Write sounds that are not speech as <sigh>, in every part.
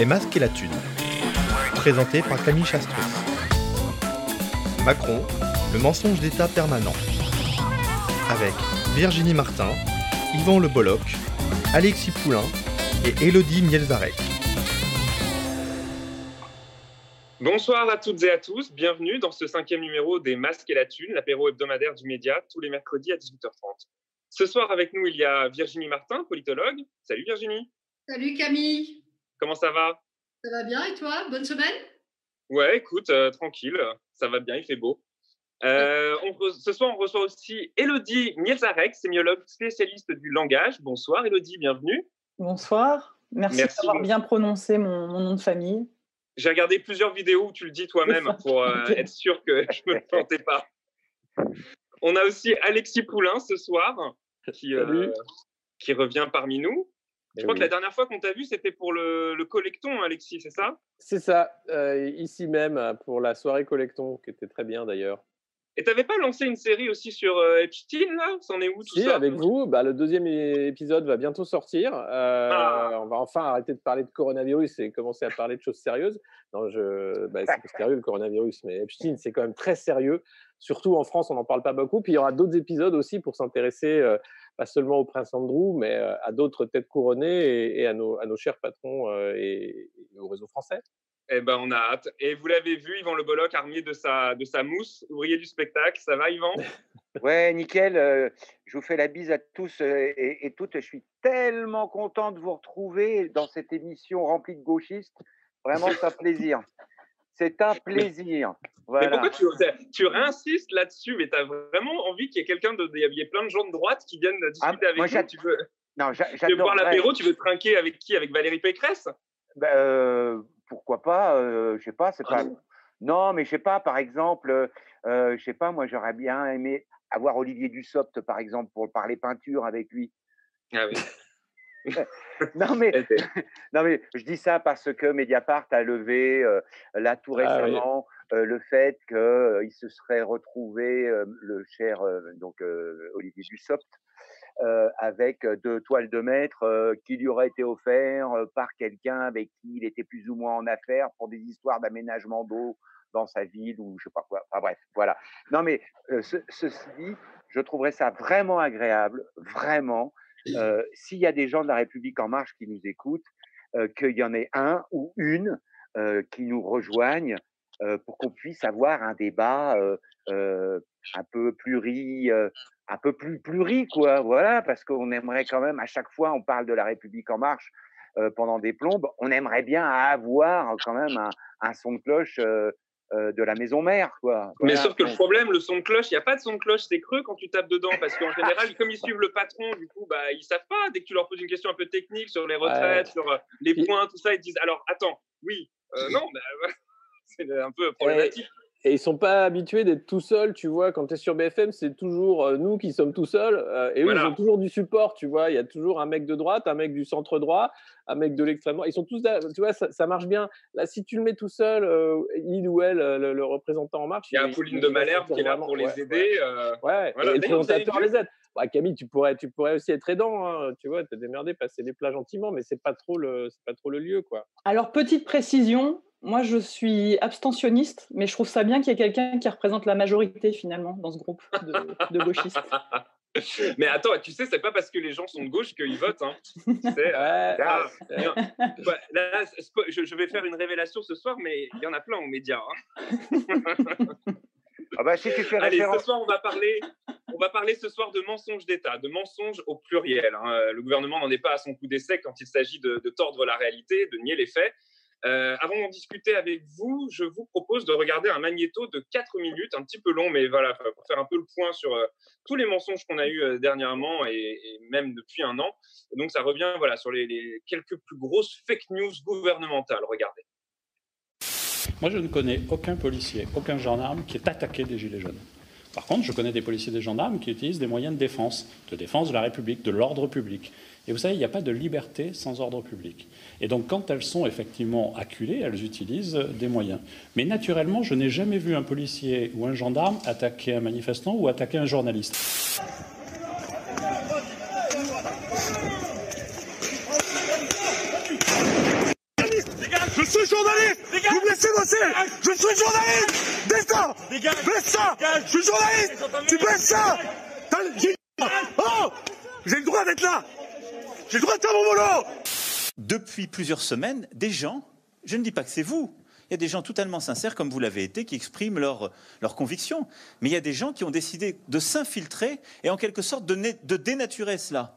Les masques et la thune. Présenté par Camille Chastreux. Macron, le mensonge d'État permanent. Avec Virginie Martin, Yvan Le Bolloc, Alexis Poulain et Elodie Mielzarek. Bonsoir à toutes et à tous, bienvenue dans ce cinquième numéro des Masques et la Thune, l'apéro hebdomadaire du média, tous les mercredis à 18h30. Ce soir avec nous, il y a Virginie Martin, politologue. Salut Virginie. Salut Camille. Comment ça va? Ça va bien et toi? Bonne semaine? Ouais, écoute, euh, tranquille, ça va bien, il fait beau. Euh, on ce soir, on reçoit aussi Elodie Mielzarek, sémiologue spécialiste du langage. Bonsoir Elodie, bienvenue. Bonsoir, merci, d'avoir bien prononcé mon, nom de famille. J'ai regardé plusieurs vidéos où tu le dis toi-même pour euh, être sûr que je ne me plantais pas. On a aussi Alexis Poulain ce soir qui, qui revient parmi nous. Je eh crois que la dernière fois qu'on t'a vu, c'était pour le, le, Collecton, Alexis, c'est ça? C'est ça, euh, ici même, pour la soirée Collecton, qui était très bien d'ailleurs. Et t'avais pas lancé une série aussi sur euh, Epstein, là? C'en est où tout si, avec vous. Bah, le deuxième épisode va bientôt sortir. Euh, ah. On va enfin arrêter de parler de coronavirus et commencer à parler de choses sérieuses. Non, je... Bah, c'est sérieux le coronavirus, mais Epstein, c'est quand même très sérieux. Surtout en France, on n'en parle pas beaucoup. Puis il y aura d'autres épisodes aussi pour s'intéresser pas seulement au prince Andrew, mais à d'autres têtes couronnées et, à, nos, à, nos, chers patrons et, au réseau français. Eh ben, on a hâte. Et vous l'avez vu, Yvan Le Bolloc, armé de sa, de sa mousse, ouvrier du spectacle. Ça va, Yvan? <laughs> Ouais, nickel. je vous fais la bise à tous et, et, toutes. Je suis tellement content de vous retrouver dans cette émission remplie de gauchistes. Vraiment, ça plaisir. <laughs> C'est un plaisir. Mais pourquoi tu, tu réinsistes là-dessus? Mais tu as vraiment envie qu'il y ait quelqu'un de. Il y ait plein de gens de droite qui viennent discuter ah, avec moi, Tu veux, non, tu veux boire l'apéro? Tu veux trinquer avec qui? Avec Valérie Pécresse? Ben, euh, Pourquoi pas euh, Je sais pas. C'est pas. Ah non, mais je sais pas. Par exemple, euh, je sais pas. Moi, j'aurais bien aimé avoir Olivier Dussopt, par exemple, pour parler peinture avec lui. Ah oui. <laughs> non, mais, <laughs> non, mais je dis ça parce que Mediapart a levé euh, là tout ah récemment euh, le fait qu'il euh, se serait retrouvé, le cher donc, Olivier Dussopt, avec deux toiles de maître qui lui auraient été offertes par quelqu'un avec qui il était plus ou moins en affaires pour des histoires d'aménagement d'eau dans sa ville ou je sais pas quoi. Enfin bref, voilà. Non, mais ceci dit, je trouverais ça vraiment agréable, vraiment, euh, s'il y a des gens de la République en marche qui nous écoutent, qu'il y en ait un ou une qui nous rejoignent pour qu'on puisse avoir un débat un peu pluri, un peu plus pluri, quoi. Voilà, parce qu'on aimerait quand même, à chaque fois, on parle de la République en marche pendant des plombes, on aimerait bien avoir quand même un son de cloche euh, de la maison mère. Quoi. Mais sauf que le problème, le son de cloche, il n'y a pas de son de cloche, c'est creux quand tu tapes dedans, parce qu'en général, comme ils suivent le patron, du coup, bah, ils savent pas. Dès que tu leur poses une question un peu technique sur les retraites, sur euh, les points, tout ça, ils disent alors attends, oui, euh, non, bah, <laughs> c'est un peu problématique. Et ils sont pas habitués d'être tout seuls, tu vois. Quand tu es sur BFM, c'est toujours euh, nous qui sommes tout seuls. Euh, et eux, ils ont toujours du support, tu vois. Il y a toujours un mec de droite, un mec du centre droit, un mec de l'extrême droite. Ils sont tous, tu vois, ça, marche bien. Là, si tu le mets tout seul, euh, il ou elle, le, représentant en marche. Il y a Pauline de Malherbe qui est là pour les aider. Ouais, et le présentateur les aide. Bah, Camille, tu pourrais, tu pourrais aussi être aidant, hein, tu vois, te démerder, passer les plats gentiment, mais c'est pas trop le, c'est pas trop le lieu, quoi. Alors petite précision, moi, je suis abstentionniste, mais je trouve ça bien qu'il y ait quelqu'un qui représente la majorité finalement dans ce groupe de, gauchistes. <laughs> Mais attends, tu sais, c'est pas parce que les gens sont de gauche qu'ils votent. Hein. <laughs> Là, je, vais faire une révélation ce soir, mais il y en a plein aux médias. Hein. <laughs> ah bah, si tu fais Allez, ce soir, on va parler. On va parler ce soir de mensonges d'État, de mensonges au pluriel. Hein. Le gouvernement n'en est pas à son coup d'essai quand il s'agit de, de tordre la réalité, de nier les faits. Euh, avant d'en discuter avec vous, je vous propose de regarder un magnéto de 4 minutes, un petit peu long, mais voilà, pour faire un peu le point sur euh, tous les mensonges qu'on a eus euh, dernièrement et, même depuis un an. donc, ça revient voilà, sur les, quelques plus grosses fake news gouvernementales. Regardez. Moi, je ne connais aucun policier, aucun gendarme qui est attaqué des Gilets jaunes. Par contre, je connais des policiers des gendarmes qui utilisent des moyens de défense, de défense de la République, de l'ordre public. Et vous savez, il n'y a pas de liberté sans ordre public. Et donc, quand elles sont effectivement acculées, elles utilisent des moyens. Mais naturellement, je n'ai jamais vu un policier ou un gendarme attaquer un manifestant ou attaquer un journaliste. suis journaliste. Vous me laissez bosser. Je suis journaliste. Destin Baisse ça. Je suis journaliste. Tu baisses ça. Oh. J'ai le droit d'être là J'ai le droit de faire mon boulot Depuis plusieurs semaines, des gens, je ne dis pas que c'est vous, il y a des gens totalement sincères, comme vous l'avez été, qui expriment leurs leur convictions. Mais il y a des gens qui ont décidé de s'infiltrer et en quelque sorte de, de dénaturer cela.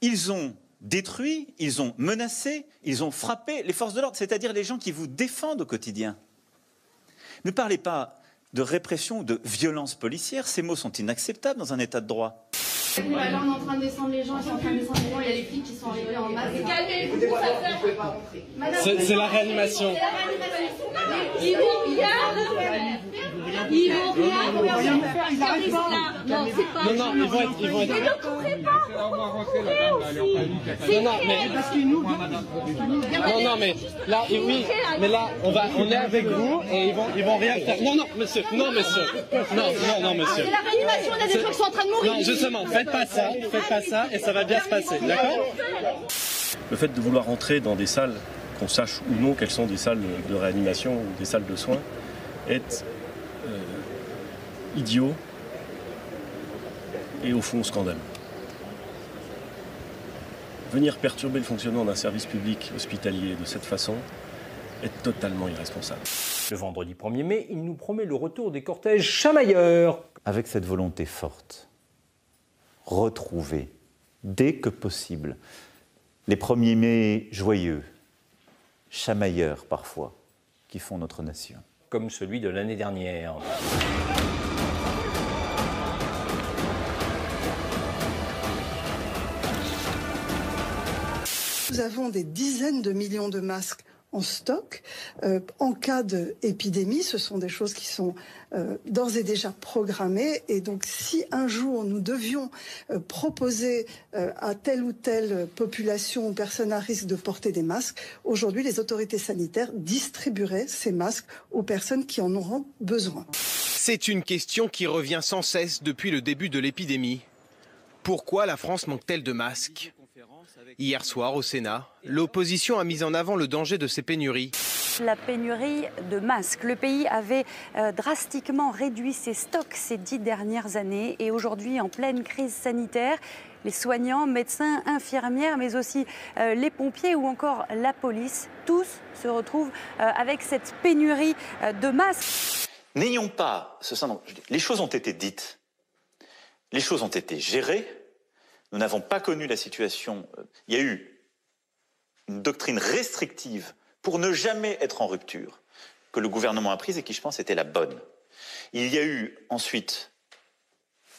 Ils ont détruit, ils ont menacé, ils ont frappé les forces de l'ordre, c'est-à-dire les gens qui vous défendent au quotidien. Ne parlez pas de répression ou de violence policière, ces mots sont inacceptables dans un État de droit. Là, on est en train de descendre les gens, ils sont en train de descendre les gens, il y a les flics qui sont arrivés en masse. Calmez-vous, ça C'est la réanimation. Ils vont rien Ils vont rien faire, ils pas. Non, c'est pas. Non, non, ils vont être. Ils vont être... Mais ne courez pas Non, non, mais. Parce qu'ils nous. Non, non, mais là, oui, mais là, on, va, on est avec vous et ils vont, ils vont rien faire. Non, non, monsieur, non, monsieur. Non, non, non, monsieur. C'est la réanimation, il y a des gens qui sont en train de mourir. Non, justement, faites pas ça, faites pas ça et ça va bien se passer, d'accord Le fait de vouloir rentrer dans des salles, qu'on sache ou non quelles sont des salles de réanimation ou des salles de soins, est idiot et au fond scandaleux. Venir perturber le fonctionnement d'un service public hospitalier de cette façon est totalement irresponsable. Le vendredi 1er mai, il nous promet le retour des cortèges chamailleurs. Avec cette volonté forte, retrouver dès que possible les 1er mai joyeux, chamailleurs parfois, qui font notre nation. Comme celui de l'année dernière. Nous avons des dizaines de millions de masques en stock. Euh, en cas d'épidémie, ce sont des choses qui sont euh, d'ores et déjà programmées. Et donc, si un jour nous devions euh, proposer à telle ou telle population ou personne à risque de porter des masques, aujourd'hui, les autorités sanitaires distribueraient ces masques aux personnes qui en auront besoin. C'est une question qui revient sans cesse depuis le début de l'épidémie. Pourquoi la France manque-t-elle de masques? Hier soir, au Sénat, l'opposition a mis en avant le danger de ces pénuries. La pénurie de masques. Le pays avait euh, drastiquement réduit ses stocks ces dix dernières années et aujourd'hui, en pleine crise sanitaire, les soignants, médecins, infirmières, mais aussi euh, les pompiers ou encore la police, tous se retrouvent euh, avec cette pénurie de masques. N'ayons pas ce syndrome. Les choses ont été dites, les choses ont été gérées. Nous n'avons pas connu la situation. Il y a eu une doctrine restrictive pour ne jamais être en rupture que le gouvernement a prise et qui, je pense, était la bonne. Il y a eu ensuite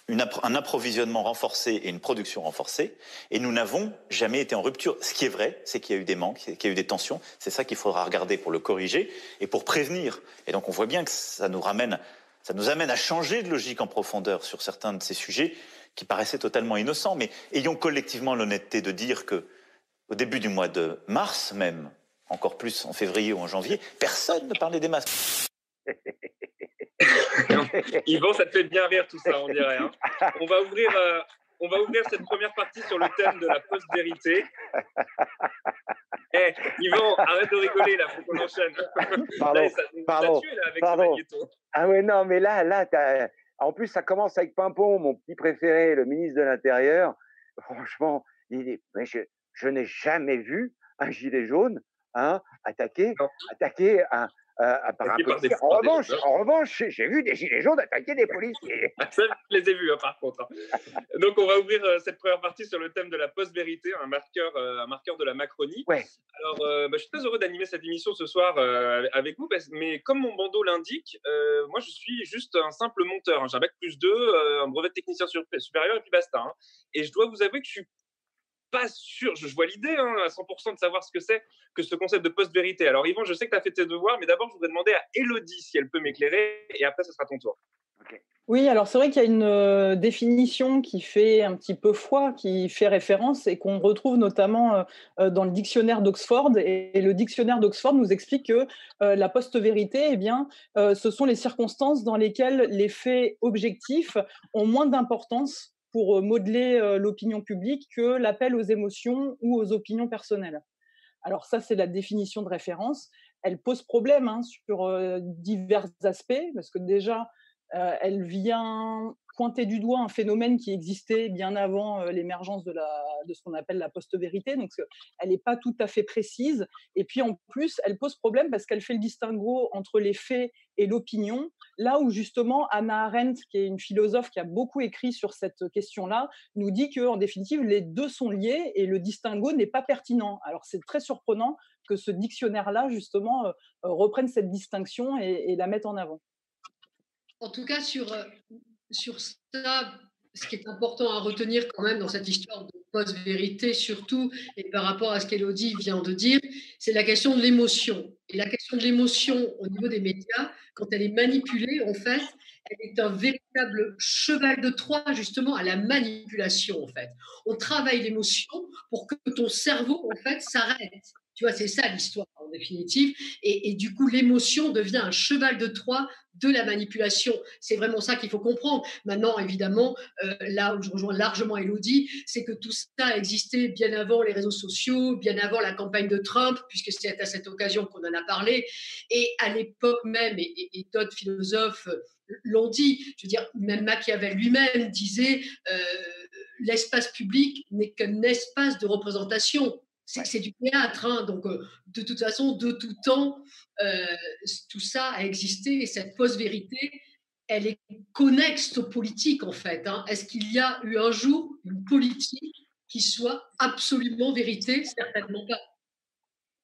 un approvisionnement renforcé et une production renforcée, et nous n'avons jamais été en rupture. Ce qui est vrai, c'est qu'il y a eu des manques, qu'il y a eu des tensions. C'est ça qu'il faudra regarder pour le corriger et pour prévenir. Et donc on voit bien que ça nous ramène, ça nous amène à changer de logique en profondeur sur certains de ces sujets qui paraissaient totalement innocents, mais ayons collectivement l'honnêteté de dire que, au début du mois de mars même, encore plus en février ou en janvier, personne ne parlait des masques. <laughs> Yvan, ça te fait bien rire tout ça, on dirait. Hein. On va ouvrir. Euh, on va ouvrir cette première partie sur le thème de la post-vérité. Eh, Yvan, arrête de rigoler là, faut qu'on enchaîne. Pardon, là, ça, pardon, tué, là, avec pardon. Ah ouais, non, mais là, là, t'as en plus, ça commence avec Pimpon, mon petit préféré, le ministre de l'Intérieur. <laughs> Franchement, il mais je, n'ai jamais vu un gilet jaune hein, attaquer, attaquer un, par un policier. En revanche, en revanche, j'ai vu des gilets jaunes attaquer des policiers. <laughs> Ça, je les ai vus, hein, par contre. Hein. Donc, on va ouvrir euh, cette première partie sur le thème de la post-vérité, un marqueur, euh, un marqueur de la Macronie. Ouais. Alors, euh, bah, je suis très heureux d'animer cette émission ce soir avec vous, mais comme mon bandeau l'indique, moi, je suis juste un simple monteur. Hein. J'ai un bac plus 2, un brevet de technicien supérieur, et puis basta. Hein. Et je dois vous avouer que je suis pas sûr, je, vois l'idée hein, à 100% de savoir ce que c'est que ce concept de post-vérité. Alors Yvan, je sais que tu as fait tes devoirs, mais d'abord je voudrais demander à Elodie si elle peut m'éclairer, et après ce sera ton tour. Oui, alors c'est vrai qu'il y a une euh, définition qui fait un petit peu foi, qui fait référence et qu'on retrouve notamment euh, euh, dans le dictionnaire d'Oxford. Et, le dictionnaire d'Oxford nous explique que la post-vérité, eh bien, ce sont les circonstances dans lesquelles les faits objectifs ont moins d'importance pour modeler l'opinion publique que l'appel aux émotions ou aux opinions personnelles. Alors ça, c'est la définition de référence. Elle pose problème hein, sur divers aspects, parce que déjà, elle vient pointer du doigt un phénomène qui existait bien avant l'émergence de, de ce qu'on appelle la post-vérité. Donc, elle n'est pas tout à fait précise. Et puis, en plus, elle pose problème parce qu'elle fait le distinguo entre les faits et l'opinion. Là où, justement, Anna Arendt, qui est une philosophe qui a beaucoup écrit sur cette question-là, nous dit qu'en définitive, les deux sont liés et le distinguo n'est pas pertinent. Alors, c'est très surprenant que ce dictionnaire-là, justement, reprenne cette distinction et, et la mette en avant. En tout cas, sur, sur ça, ce qui est important à retenir quand même dans cette histoire de post-vérité surtout, et par rapport à ce qu'Elodie vient de dire, c'est la question de l'émotion. Et la question de l'émotion au niveau des médias, quand elle est manipulée, en fait, elle est un véritable cheval de Troie justement à la manipulation, en fait. On travaille l'émotion pour que ton cerveau, en fait, s'arrête. Tu vois, c'est ça l'histoire en définitive. Et, du coup, l'émotion devient un cheval de Troie de la manipulation. C'est vraiment ça qu'il faut comprendre. Maintenant, évidemment, euh, là où je rejoins largement Elodie, c'est que tout ça existait bien avant les réseaux sociaux, bien avant la campagne de Trump, puisque c'est à cette occasion qu'on en a parlé. Et à l'époque même, et, d'autres philosophes l'ont dit, je veux dire, même Machiavel lui-même disait, euh, l'espace public n'est qu'un espace de représentation c'est du théâtre, hein, donc euh, de toute façon, de tout temps, euh, tout ça a existé et cette post-vérité, elle est connexe aux politiques en fait. Hein. Est-ce qu'il y a eu un jour une politique qui soit absolument vérité? Certainement pas.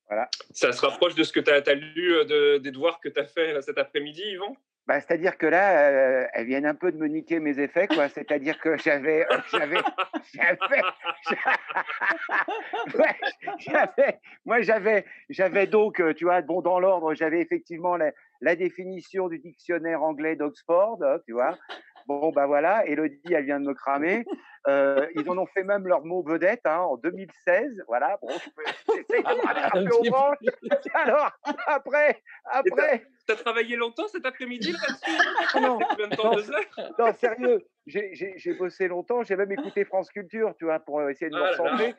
Voilà. Ça se rapproche de ce que tu as, lu euh, des devoirs que tu as fait cet après-midi, Yvan? Bah, c'est-à-dire que là, euh, elles viennent un peu de me niquer mes effets, quoi. C'est-à-dire que j'avais, euh, <laughs> j'avais, moi j'avais, j'avais donc, euh, tu vois, bon dans l'ordre, j'avais effectivement la, la, définition du dictionnaire anglais d'Oxford, hein, tu vois. Bon, bah voilà, Elodie, elle vient de me cramer. <laughs> Euh, ils en ont fait même leur mot vedette hein, en 2016. Voilà, bon, j'essaye <laughs> de me un peu au branche. <laughs> Alors, après, après. T'as travaillé longtemps cet après-midi là-dessus non, non, sérieux, j'ai bossé longtemps. J'ai même écouté France Culture, tu vois, pour essayer de me recentrer.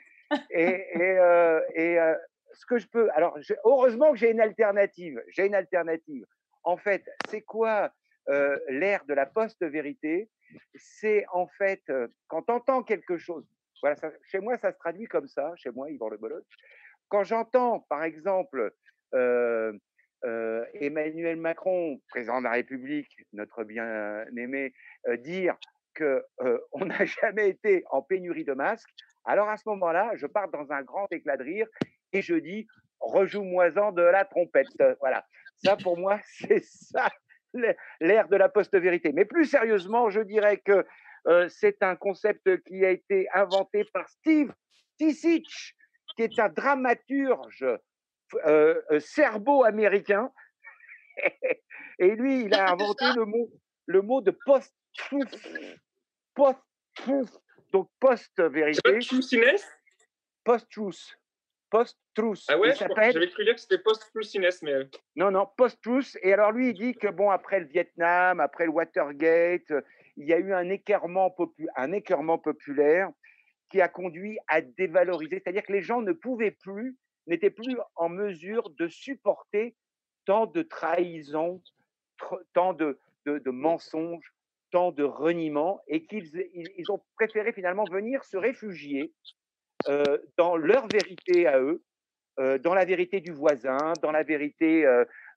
Et, et, euh, et euh, ce que je peux. Alors, heureusement que j'ai une alternative. J'ai une alternative. En fait, c'est quoi euh, l'ère de la post-vérité, c'est en fait euh, quand on entend quelque chose. Voilà, chez moi, ça se traduit comme ça, chez moi, Yvan Le Bologne. Quand j'entends, par exemple, euh, Emmanuel Macron, président de la République, notre bien-aimé, dire qu'on n'a <laughs> jamais été en pénurie de masques, alors à ce moment-là, je pars dans un grand éclat de rire et je dis rejoue-moi-en de la trompette. Voilà. Ça, pour moi, <laughs> c'est ça l'ère de la post-vérité. Mais plus sérieusement, je dirais que euh, c'est un concept qui a été inventé par Steve Tissich, qui est un dramaturge euh, euh, serbo-américain. <laughs> Et lui, il a inventé le mot, le mot de post-truth. Post-truth. Donc post-vérité. Post-truth post-truth. Ah ouais, j'avais cru dire que c'était post-truth mais... Euh. Non, non, post-truth. Et alors lui, il dit que bon, après le Vietnam, après le Watergate, il y a eu un écœurement, popu un écœurement populaire qui a conduit à dévaloriser. C'est-à-dire que les gens ne pouvaient plus, n'étaient plus en mesure de supporter tant de trahisons, tant de, de, de mensonges, tant de reniements, et qu'ils ils ont préféré finalement venir se réfugier euh, dans leur vérité à eux, dans la vérité du voisin, dans la vérité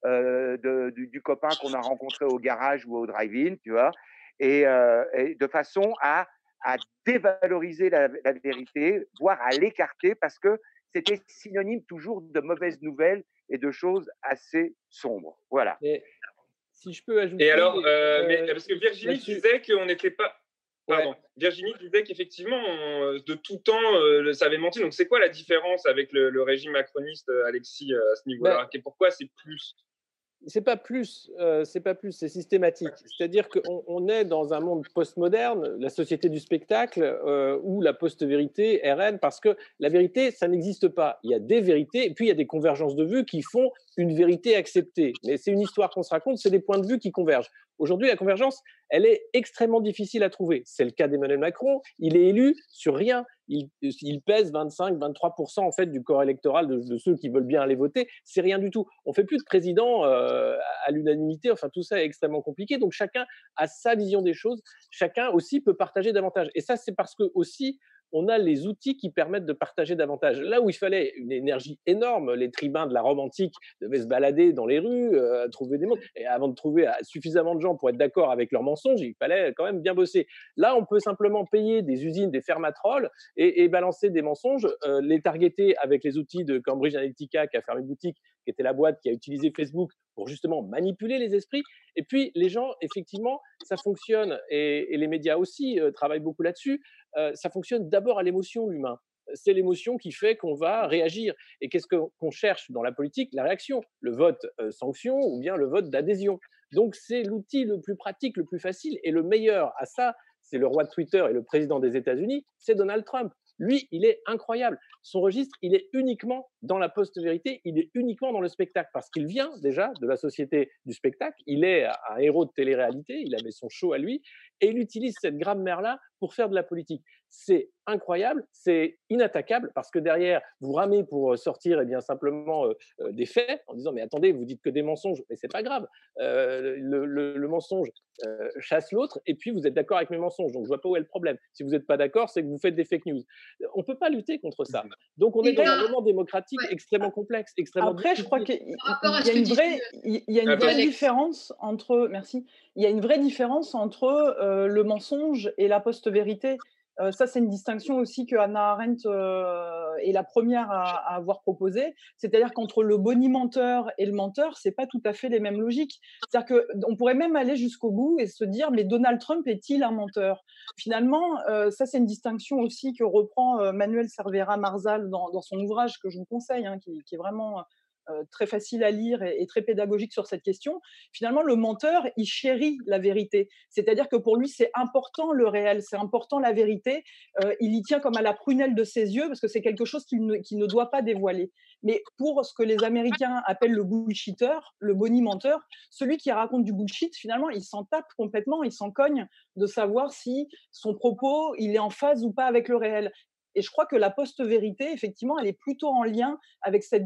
euh, de, du, copain qu'on a rencontré au garage ou au drive-in, tu vois, et, de façon à, à dévaloriser la, vérité, voire à l'écarter, parce que c'était synonyme toujours de mauvaises nouvelles et de choses assez sombres. Voilà. Et si je peux ajouter. Et alors, mais, parce que Virginie disait qu'on n'était pas. Pardon. Virginie disait qu'effectivement, de tout temps, euh, ça avait menti. Donc, c'est quoi la différence avec le, régime macroniste, euh, Alexis, euh, à ce niveau-là Et Pourquoi c'est plus? c'est pas plus, c'est pas plus, c'est systématique. C'est-à-dire qu'on on est dans un monde postmoderne, la société du spectacle, où la post-vérité reine, parce que la vérité, ça n'existe pas. Il y a des vérités, et puis il y a des convergences de vues qui font une vérité acceptée. Mais c'est une histoire qu'on se raconte, c'est des points de vue qui convergent. Aujourd'hui, la convergence, elle est extrêmement difficile à trouver. C'est le cas d'Emmanuel Macron. Il est élu sur rien. Il, pèse 25-23% en fait du corps électoral de, ceux qui veulent bien aller voter. C'est rien du tout. On fait plus de président euh, à l'unanimité. Enfin, tout ça est extrêmement compliqué. Donc chacun a sa vision des choses. Chacun aussi peut partager davantage. Et ça, c'est parce que aussi on a les outils qui permettent de partager davantage. Là où il fallait une énergie énorme, les tribuns de la Rome antique devaient se balader dans les rues, euh, trouver des mots. Et avant de trouver euh, suffisamment de gens pour être d'accord avec leurs mensonges, il fallait quand même bien bosser. Là, on peut simplement payer des usines, des fermatrolles et, balancer des mensonges, euh, les targeter avec les outils de Cambridge Analytica qui a fermé boutique, qui était la boîte qui a utilisé Facebook pour justement manipuler les esprits. Et puis, les gens, effectivement, ça fonctionne, et, les médias aussi travaillent beaucoup là-dessus, ça fonctionne d'abord à l'émotion, l'humain. C'est l'émotion qui fait qu'on va réagir. Et qu'est-ce qu'on cherche dans la politique? La réaction, le vote sanction ou bien le vote d'adhésion. Donc c'est l'outil le plus pratique, le plus facile et le meilleur à ça, c'est le roi de Twitter et le président des États-Unis, c'est Donald Trump. Lui, il est incroyable. Son registre, il est uniquement dans la post-vérité, il est uniquement dans le spectacle, parce qu'il vient déjà de la société du spectacle, il est un héros de télé-réalité, il avait son show à lui, et il utilise cette grammaire-là pour faire de la politique. C'est incroyable, c'est inattaquable, parce que derrière, vous ramez pour sortir et eh bien, simplement euh, euh, des faits, en disant, mais attendez, vous dites que des mensonges, mais c'est pas grave. le, mensonge chasse l'autre, et puis vous êtes d'accord avec mes mensonges, donc je vois pas où est le problème. Si vous n'êtes pas d'accord, c'est que vous faites des fake news. On peut pas lutter contre ça. Mmh. Donc on est dans un moment démocratique extrêmement complexe, extrêmement Après, je crois qu'il y a une vraie, il y a une vraie différence entre, merci, il y a une vraie différence entre le mensonge et la post-vérité. Ça, c'est une distinction aussi que Hannah Arendt est la première à, avoir proposé. C'est-à-dire qu'entre le bonimenteur et le menteur, c'est pas tout à fait les mêmes logiques. C'est-à-dire qu'on pourrait même aller jusqu'au bout et se dire, mais Donald Trump est-il un menteur? Finalement, ça, c'est une distinction aussi que reprend Manuel Cervera Marzal dans, son ouvrage que je vous conseille, hein, qui, est vraiment euh, très facile à lire et, très pédagogique sur cette question. Finalement, le menteur, il chérit la vérité. C'est-à-dire que pour lui, c'est important le réel, c'est important la vérité. Euh, il y tient comme à la prunelle de ses yeux parce que c'est quelque chose qu'il ne, ne, doit pas dévoiler. Mais pour ce que les Américains appellent le bullshitter, le bonimenteur, celui qui raconte du bullshit, finalement, il s'en tape complètement, il s'en cogne de savoir si son propos, il est en phase ou pas avec le réel. Et je crois que la post-vérité, effectivement, elle est plutôt en lien avec cette,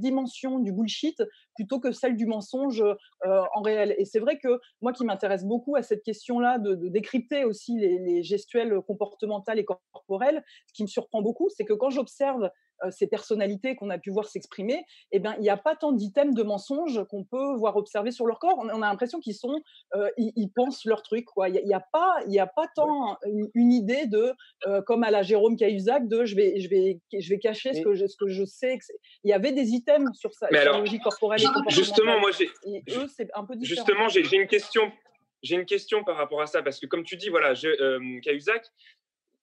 dimension du bullshit plutôt que celle du mensonge euh, en réel. Et c'est vrai que moi qui m'intéresse beaucoup à cette question-là de, décrypter aussi les, les, gestuels comportementales et corporels, ce qui me surprend beaucoup, c'est que quand j'observe ces personnalités qu'on a pu voir s'exprimer, eh ben, il n'y a pas tant d'items de mensonges qu'on peut voir observer sur leur corps. On, a l'impression qu'ils sont, euh, ils, pensent leur truc. Quoi. Il n'y a, pas, il a pas tant une, idée de, euh, comme à la Jérôme Cahuzac, de je vais, je vais, je vais cacher ce que je, ce que je sais. il y avait des items sur sa logique corporelle et Justement, moi, j'ai, eux, c'est un peu différent. Justement, j'ai, une question. J'ai une question par rapport à ça parce que, comme tu dis, voilà, Cahuzac,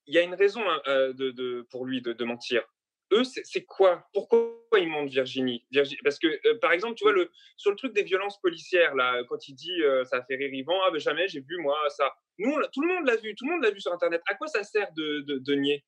il y a une raison hein, de, de, pour lui de, de mentir eux, c'est quoi? Pourquoi ils mentent Virginie, Parce que, euh, par exemple, tu vois, le, sur le truc des violences policières, là, quand il dit euh, ça fait rire Yvan, ah ben jamais j'ai vu moi ça. Nous, tout le monde l'a vu, tout le monde l'a vu sur Internet. À quoi ça sert de, de nier?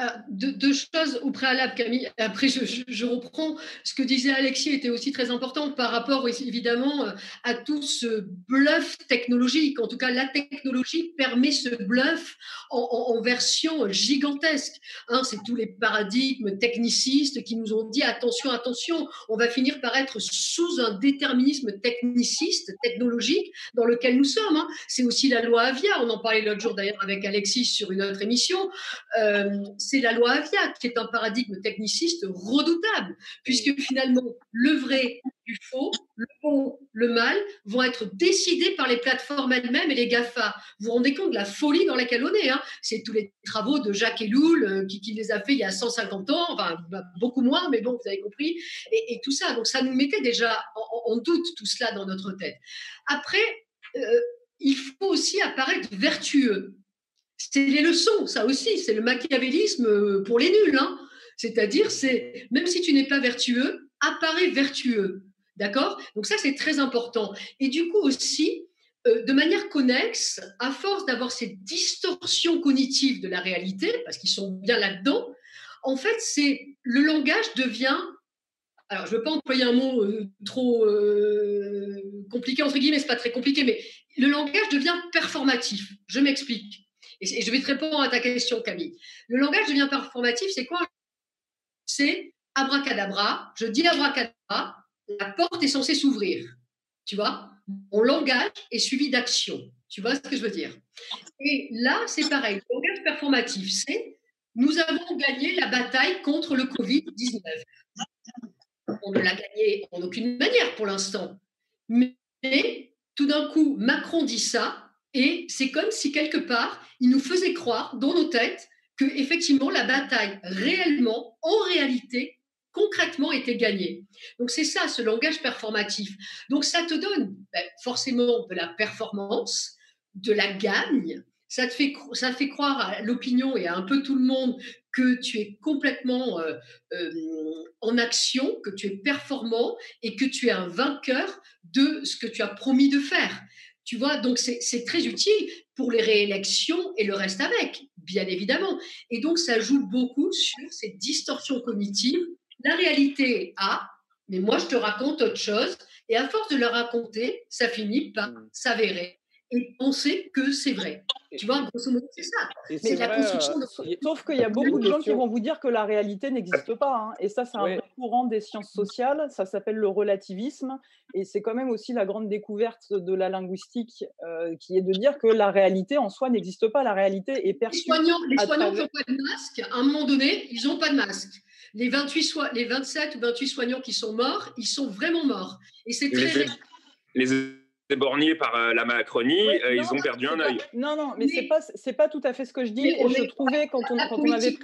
Ah, deux, choses au préalable, Camille. Après, je, reprends ce que disait Alexis, était aussi très important par rapport, évidemment, à tout ce bluff technologique. En tout cas, la technologie permet ce bluff en, version gigantesque. Hein, c'est tous les paradigmes technicistes qui nous ont dit attention, attention, on va finir par être sous un déterminisme techniciste, technologique, dans lequel nous sommes. Hein. C'est aussi la loi Avia. On en parlait l'autre jour d'ailleurs avec Alexis sur une autre émission. Euh, euh, c'est la loi Avia qui est un paradigme techniciste redoutable, puisque finalement, le vrai du faux, le bon, le mal, vont être décidés par les plateformes elles-mêmes et les GAFA. Vous vous rendez compte de la folie dans laquelle on est hein C'est tous les travaux de Jacques Ellul euh, qui, les a fait il y a 150 ans, enfin bah, beaucoup moins, mais bon, vous avez compris, et, tout ça. Donc ça nous mettait déjà en, doute tout cela dans notre tête. Après, euh, il faut aussi apparaître vertueux c'est les leçons, ça aussi, c'est le machiavélisme euh, pour les nuls. Hein. C'est-à-dire, c'est même si tu n'es pas vertueux, apparaît vertueux. D'accord? Donc ça, c'est très important. Et du coup aussi, euh, de manière connexe, à force d'avoir ces distorsions cognitives de la réalité, parce qu'ils sont bien là-dedans, en fait, c'est le langage devient alors je ne veux pas employer un mot trop compliqué, entre guillemets, c'est pas très compliqué, mais le langage devient performatif. Je m'explique. Et, je vais te répondre à ta question, Camille. Le langage devient performatif, c'est quoi? C'est abracadabra, je dis abracadabra, la porte est censée s'ouvrir. Tu vois? Mon langage est suivi d'action. Tu vois ce que je veux dire? Et là, c'est pareil. Le langage performatif, c'est nous avons gagné la bataille contre le Covid-19. On ne l'a gagné en aucune manière pour l'instant. Mais tout d'un coup, Macron dit ça, et c'est comme si quelque part, il nous faisait croire dans nos têtes que effectivement la bataille réellement, en réalité, concrètement était gagnée. Donc c'est ça, ce langage performatif. Donc ça te donne ben, forcément de la performance, de la gagne. Ça te fait, ça fait croire à l'opinion et à un peu tout le monde que tu es complètement euh, euh, en action, que tu es performant et que tu es un vainqueur de ce que tu as promis de faire. Tu vois, donc c'est très utile pour les réélections et le reste avec, bien évidemment. Et donc ça joue beaucoup sur cette distorsion cognitive. La réalité a, mais moi je te raconte autre chose. Et à force de le raconter, ça finit par mmh. s'avérer et penser que c'est vrai. Tu vois, grosso modo, c'est ça. C'est la construction euh, Sauf qu'il y a beaucoup de gens qui vont vous dire que la réalité n'existe pas. Hein. Et ça, c'est un vrai courant des sciences sociales. Ça s'appelle le relativisme. Et c'est quand même aussi la grande découverte de la linguistique, euh, qui est de dire que la réalité en soi n'existe pas. La réalité est perçue. Les soignants, les soignants qui n'ont pas de masque, à un moment donné, ils n'ont pas de masque. Les, 28 les 27 ou 28 soignants qui sont morts, ils sont vraiment morts. Et c'est très. Les déborgnés par euh, la Macronie, euh, ils ont perdu un œil. Non, non, mais, c'est pas c'est pas tout à fait ce que je dis. Et je trouvais quand on, quand on avait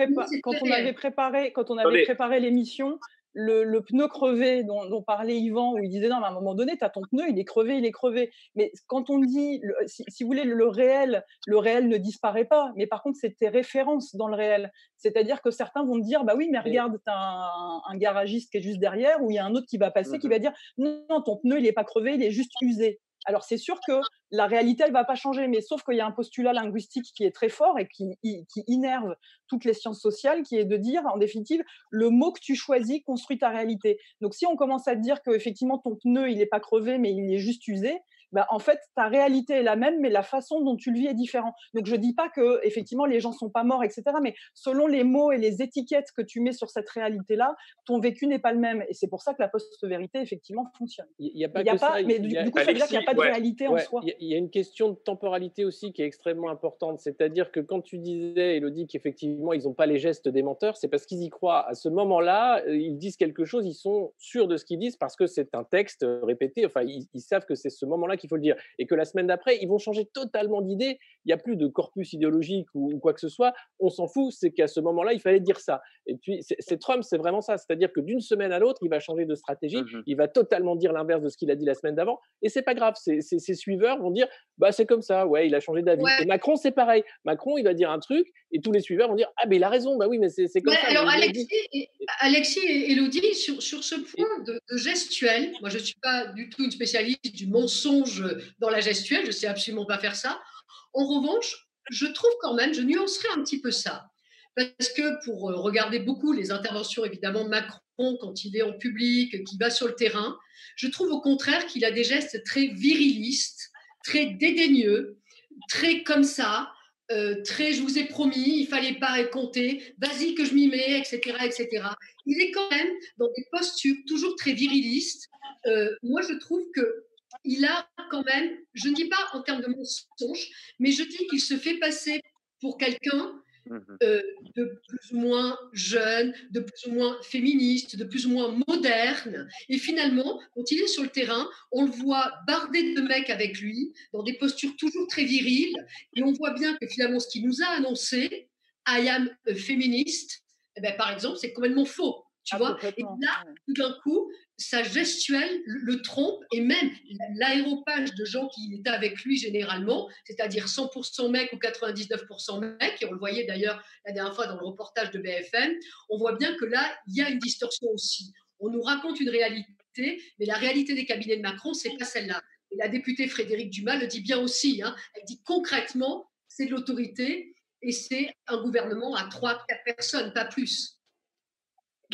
quand on avait préparé quand on avait préparé l'émission, le, pneu crevé dont, parlait Yvan, où il disait non, mais à un moment donné, tu as ton pneu, il est crevé, il est crevé. Mais quand on dit, si, vous voulez, le réel, le réel ne disparaît pas, mais par contre, c'est tes références dans le réel. C'est-à-dire que certains vont te dire, bah oui, mais regarde, tu as un, garagiste qui est juste derrière, ou il y a un autre qui va passer, qui mmh va dire, non, ton pneu, il n'est pas crevé, il est juste usé. Alors c'est sûr que la réalité, elle va pas changer, mais sauf qu'il y a un postulat linguistique qui est très fort et qui, qui, innerve toutes les sciences sociales, qui est de dire, en définitive, le mot que tu choisis construit ta réalité. Donc si on commence à te dire que effectivement ton pneu, il n'est pas crevé, mais il est juste usé, bah, en fait, ta réalité est la même, mais la façon dont tu le vis est différente. Donc, je dis pas que effectivement les gens sont pas morts, etc. Mais selon les mots et les étiquettes que tu mets sur cette réalité-là, ton vécu n'est pas le même. Et c'est pour ça que la post-vérité effectivement fonctionne. Il n'y a pas que ça. Mais du, coup, ça veut dire qu'il n'y a pas de réalité en soi. Il y a une question de temporalité aussi qui est extrêmement importante. C'est-à-dire que quand tu disais, Elodie, qu'effectivement ils n'ont pas les gestes des menteurs, c'est parce qu'ils y croient. À ce moment-là, euh, ils disent quelque chose, ils sont sûrs de ce qu'ils disent parce que c'est un texte euh, répété. Enfin, ils, ils savent que c'est ce moment-là il faut le dire. Et que la semaine d'après, ils vont changer totalement d'idée. Il n'y a plus de corpus idéologique ou, quoi que ce soit. On s'en fout, c'est qu'à ce moment-là, il fallait dire ça. Et puis, c'est Trump, c'est vraiment ça. C'est-à-dire que d'une semaine à l'autre, il va changer de stratégie. Mmh il va totalement dire l'inverse de ce qu'il a dit la semaine d'avant. Et c'est pas grave. Ses, suiveurs vont dire, bah c'est comme ça. Ouais, il a changé d'avis. Et Macron, c'est pareil. Macron, il va dire un truc et tous les suiveurs vont dire, ah mais il a raison. Bah oui, mais c'est comme ça. Alors Alexis et, Alexis et Elodie, sur, sur ce point de, de gestuel, moi je ne suis pas du tout une spécialiste du mensonge dans la gestuelle, je ne sais absolument pas faire ça. En revanche, je trouve quand même, je nuancerai un petit peu ça. Parce que pour euh, regarder beaucoup les interventions, évidemment, Macron, quand il est en public, qui va sur le terrain, je trouve au contraire qu'il a des gestes très virilistes, très dédaigneux, très comme ça, euh, très je vous ai promis, il fallait pas compter, vas-y que je m'y mets, etc., etc. Il est quand même dans des postures toujours très virilistes. Euh, moi, je trouve que il a quand même, je ne dis pas en termes de mensonge, mais je dis qu'il se fait passer pour quelqu'un mmh euh, de plus ou moins jeune, de plus ou moins féministe, de plus ou moins moderne. Et finalement, quand il est sur le terrain, on le voit bardé de mecs avec lui, dans des postures toujours très viriles. Et on voit bien que finalement, ce qu'il nous a annoncé, I am féministe, eh ben, par exemple, c'est complètement faux. Tu ah, vois? Et là, tout d'un coup, sa gestuelle le, trompe et même l'aéropage de gens qui étaient avec lui généralement, c'est-à-dire 100% mecs ou 99% mecs, et on le voyait d'ailleurs la dernière fois dans le reportage de BFM, on voit bien que là, il y a une distorsion aussi. On nous raconte une réalité, mais la réalité des cabinets de Macron, c'est pas celle-là. Et la députée Frédéric Dumas le dit bien aussi. Hein. Elle dit concrètement, c'est de l'autorité et c'est un gouvernement à 3-4 personnes, pas plus.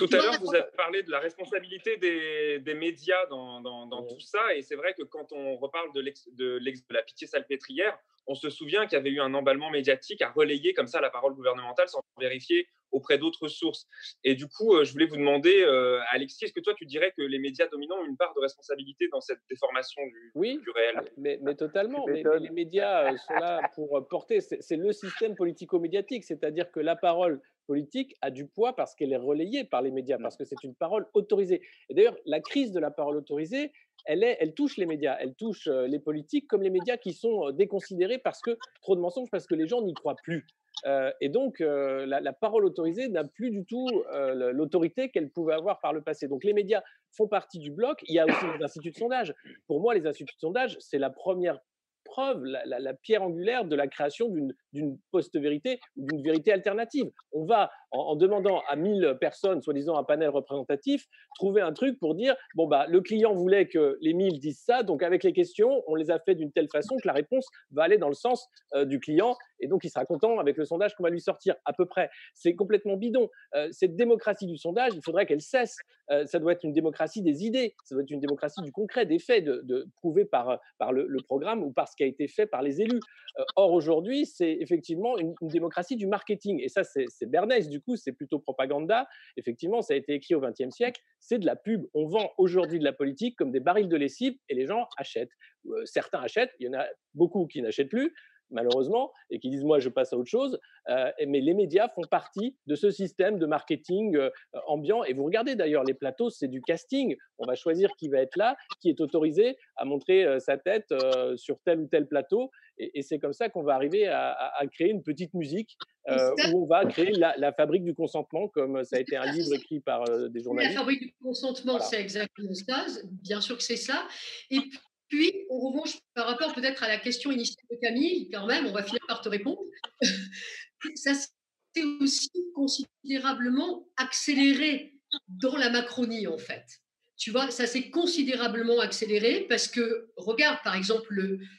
Tout à l'heure, vous avez parlé de la responsabilité des, médias dans, tout ça. Et c'est vrai que quand on reparle de, de, de la pitié salpêtrière, on se souvient qu'il y avait eu un emballement médiatique à relayer comme ça la parole gouvernementale sans vérifier auprès d'autres sources. Et du coup, euh, je voulais vous demander, euh, Alexis, est-ce que toi, tu dirais que les médias dominants ont une part de responsabilité dans cette déformation du, oui, du réel? mais, mais totalement. Mais, les médias euh, sont là pour porter, c'est le système politico-médiatique, c'est-à-dire que la parole politique a du poids parce qu'elle est relayée par les médias, parce que c'est une parole autorisée. Et d'ailleurs, la crise de la parole autorisée, elle, est, elle touche les médias, elle touche les politiques comme les médias qui sont déconsidérés parce que trop de mensonges, parce que les gens n'y croient plus et donc, la, parole autorisée n'a plus du tout l'autorité qu'elle pouvait avoir par le passé. Donc, les médias font partie du bloc. Il y a aussi les instituts de sondage. Pour moi, les instituts de sondage, c'est la première preuve, la, pierre angulaire de la création d'une post-vérité ou d'une vérité alternative. On va, en, demandant à 1000 personnes, soi-disant un panel représentatif, trouver un truc pour dire, bon, bah, le client voulait que les 1000 disent ça, donc avec les questions, on les a fait d'une telle façon que la réponse va aller dans le sens euh, du client, et donc il sera content avec le sondage qu'on va lui sortir, à peu près. C'est complètement bidon. Euh, cette démocratie du sondage, il faudrait qu'elle cesse. Euh, ça doit être une démocratie des idées, ça doit être une démocratie du concret, des faits, de, de par, par le, le programme ou par ce qui a été fait par les élus. or, aujourd'hui, c'est effectivement une, démocratie du marketing. Et ça, c'est Bernays, du coup, c'est plutôt propaganda. Effectivement, ça a été écrit au XXe siècle. C'est de la pub. On vend aujourd'hui de la politique comme des barils de lessive et les gens achètent. certains achètent, il y en a beaucoup qui n'achètent plus malheureusement, et qui disent moi je passe à autre chose. Euh, mais les médias font partie de ce système de marketing euh, ambiant. Et vous regardez d'ailleurs les plateaux, c'est du casting. On va choisir qui va être là, qui est autorisé à montrer euh, sa tête sur tel ou tel plateau. Et, c'est comme ça qu'on va arriver à, créer une petite musique où on va créer la, fabrique du consentement, comme ça a été un livre écrit par des journalistes. La fabrique du consentement, c'est exactement ça. Bien sûr que c'est ça. Et puis, en revanche, par rapport peut-être à la question initiale de Camille, quand même, on va finir par te répondre, <laughs> ça s'est aussi considérablement accéléré dans la Macronie, en fait. Tu vois, ça s'est considérablement accéléré parce que, regarde, par exemple,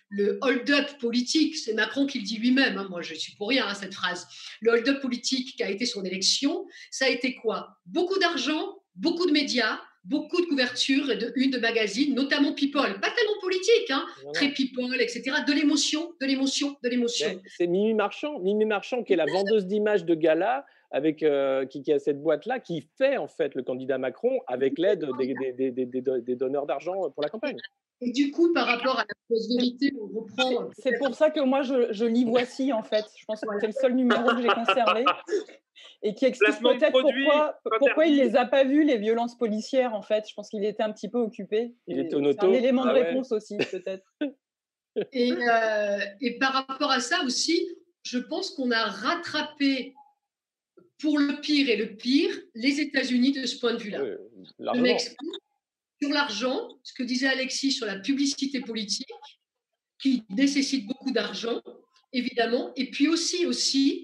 le, hold-up politique, c'est Macron qui le dit lui-même, hein, moi je suis pour rien à cette phrase, le hold-up politique qui a été son élection, ça a été quoi? Beaucoup d'argent, beaucoup de médias, beaucoup de couvertures et de une de magazines, notamment People, pas tellement politique, hein, très People, etc. De l'émotion, de l'émotion, de l'émotion. C'est Mimi Marchand, Mimi Marchand qui est la vendeuse d'images de gala, avec euh, qui, a cette boîte-là, qui fait en fait le candidat Macron avec l'aide des, des, des, donneurs d'argent pour la campagne. Et du coup, par rapport à la post-vérité, on reprend. C'est pour ça que moi, je, je lis Voici, en fait. Je pense que c'est le seul numéro que j'ai conservé <laughs> et qui explique peut-être pourquoi, pourquoi il ne les a pas vus, les violences policières, en fait. Je pense qu'il était un petit peu occupé. Il était au C'est un élément de ah réponse aussi, peut-être. <laughs> et, euh, et, par rapport à ça aussi, je pense qu'on a rattrapé pour le pire et le pire les États-Unis de ce point de vue-là. Oui, sur l'argent, ce que disait Alexis sur la publicité politique, qui nécessite beaucoup d'argent, évidemment, et puis aussi, aussi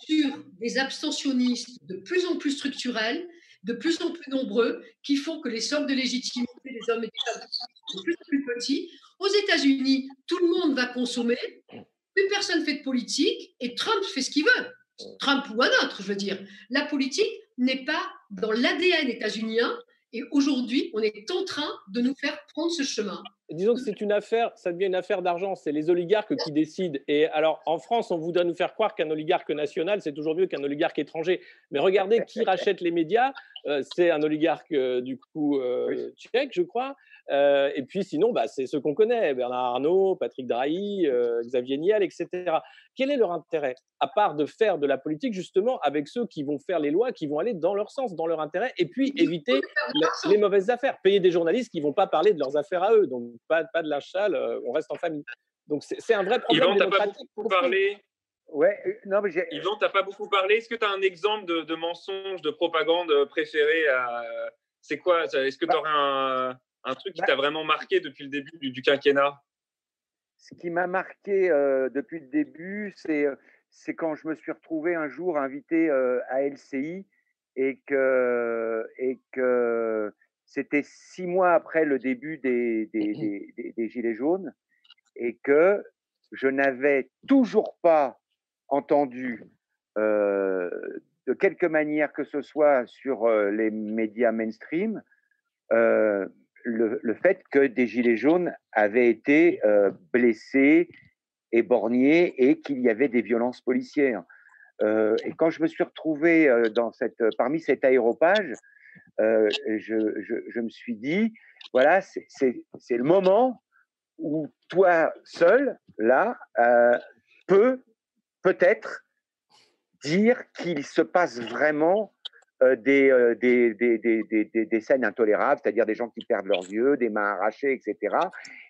sur des abstentionnistes de plus en plus structurels, de plus en plus nombreux, qui font que les sommes de légitimité des hommes et des femmes sont de plus en plus petits. Aux États-Unis, tout le monde va consommer, plus personne fait de politique, et Trump fait ce qu'il veut. Trump ou un autre, je veux dire. La politique n'est pas dans l'ADN états-unien, et aujourd'hui, on est en train de nous faire prendre ce chemin. Disons que c'est une affaire, ça devient une affaire d'argent. C'est les oligarques qui décident. Et alors, en France, on voudrait nous faire croire qu'un oligarque national, c'est toujours mieux qu'un oligarque étranger. Mais regardez qui rachète les médias. Euh, c'est un oligarque, euh, du coup, euh, tchèque, je crois. Et puis sinon, bah, c'est ceux qu'on connaît, Bernard Arnault, Patrick Drahi, Xavier Niel, etc. Quel est leur intérêt À part de faire de la politique, justement, avec ceux qui vont faire les lois, qui vont aller dans leur sens, dans leur intérêt, et puis éviter les, mauvaises affaires? Payer des journalistes qui ne vont pas parler de leurs affaires à eux. Donc, pas, pas de lâche on reste en famille. Donc, c'est un vrai problème. Yvan, tu pas beaucoup parlé? Ouais, non, mais Yvan, tu n'as pas beaucoup parlé? Est-ce que tu as un exemple de, de, mensonge, de propagande préféré à... C'est quoi Est-ce que tu aurais un, un, truc qui bah t'a vraiment marqué depuis le début du, quinquennat? Ce qui m'a marqué depuis le début, c'est c'est quand je me suis retrouvé un jour invité à LCI et que, et que c'était six mois après le début des, des, des, des Gilets jaunes et que je n'avais toujours pas entendu euh, de quelque manière que ce soit sur les médias mainstream le, fait que des gilets jaunes avaient été blessés, éborgnés et qu'il y avait des violences policières. et quand je me suis retrouvé dans cette, parmi cet aéropage, je, je, me suis dit, voilà, c'est le moment où toi seul, là, euh, peut peut-être dire qu'il se passe vraiment euh, des, des, des, des, des, scènes intolérables, c'est-à-dire des gens qui perdent leurs yeux, des mains arrachées, etc.,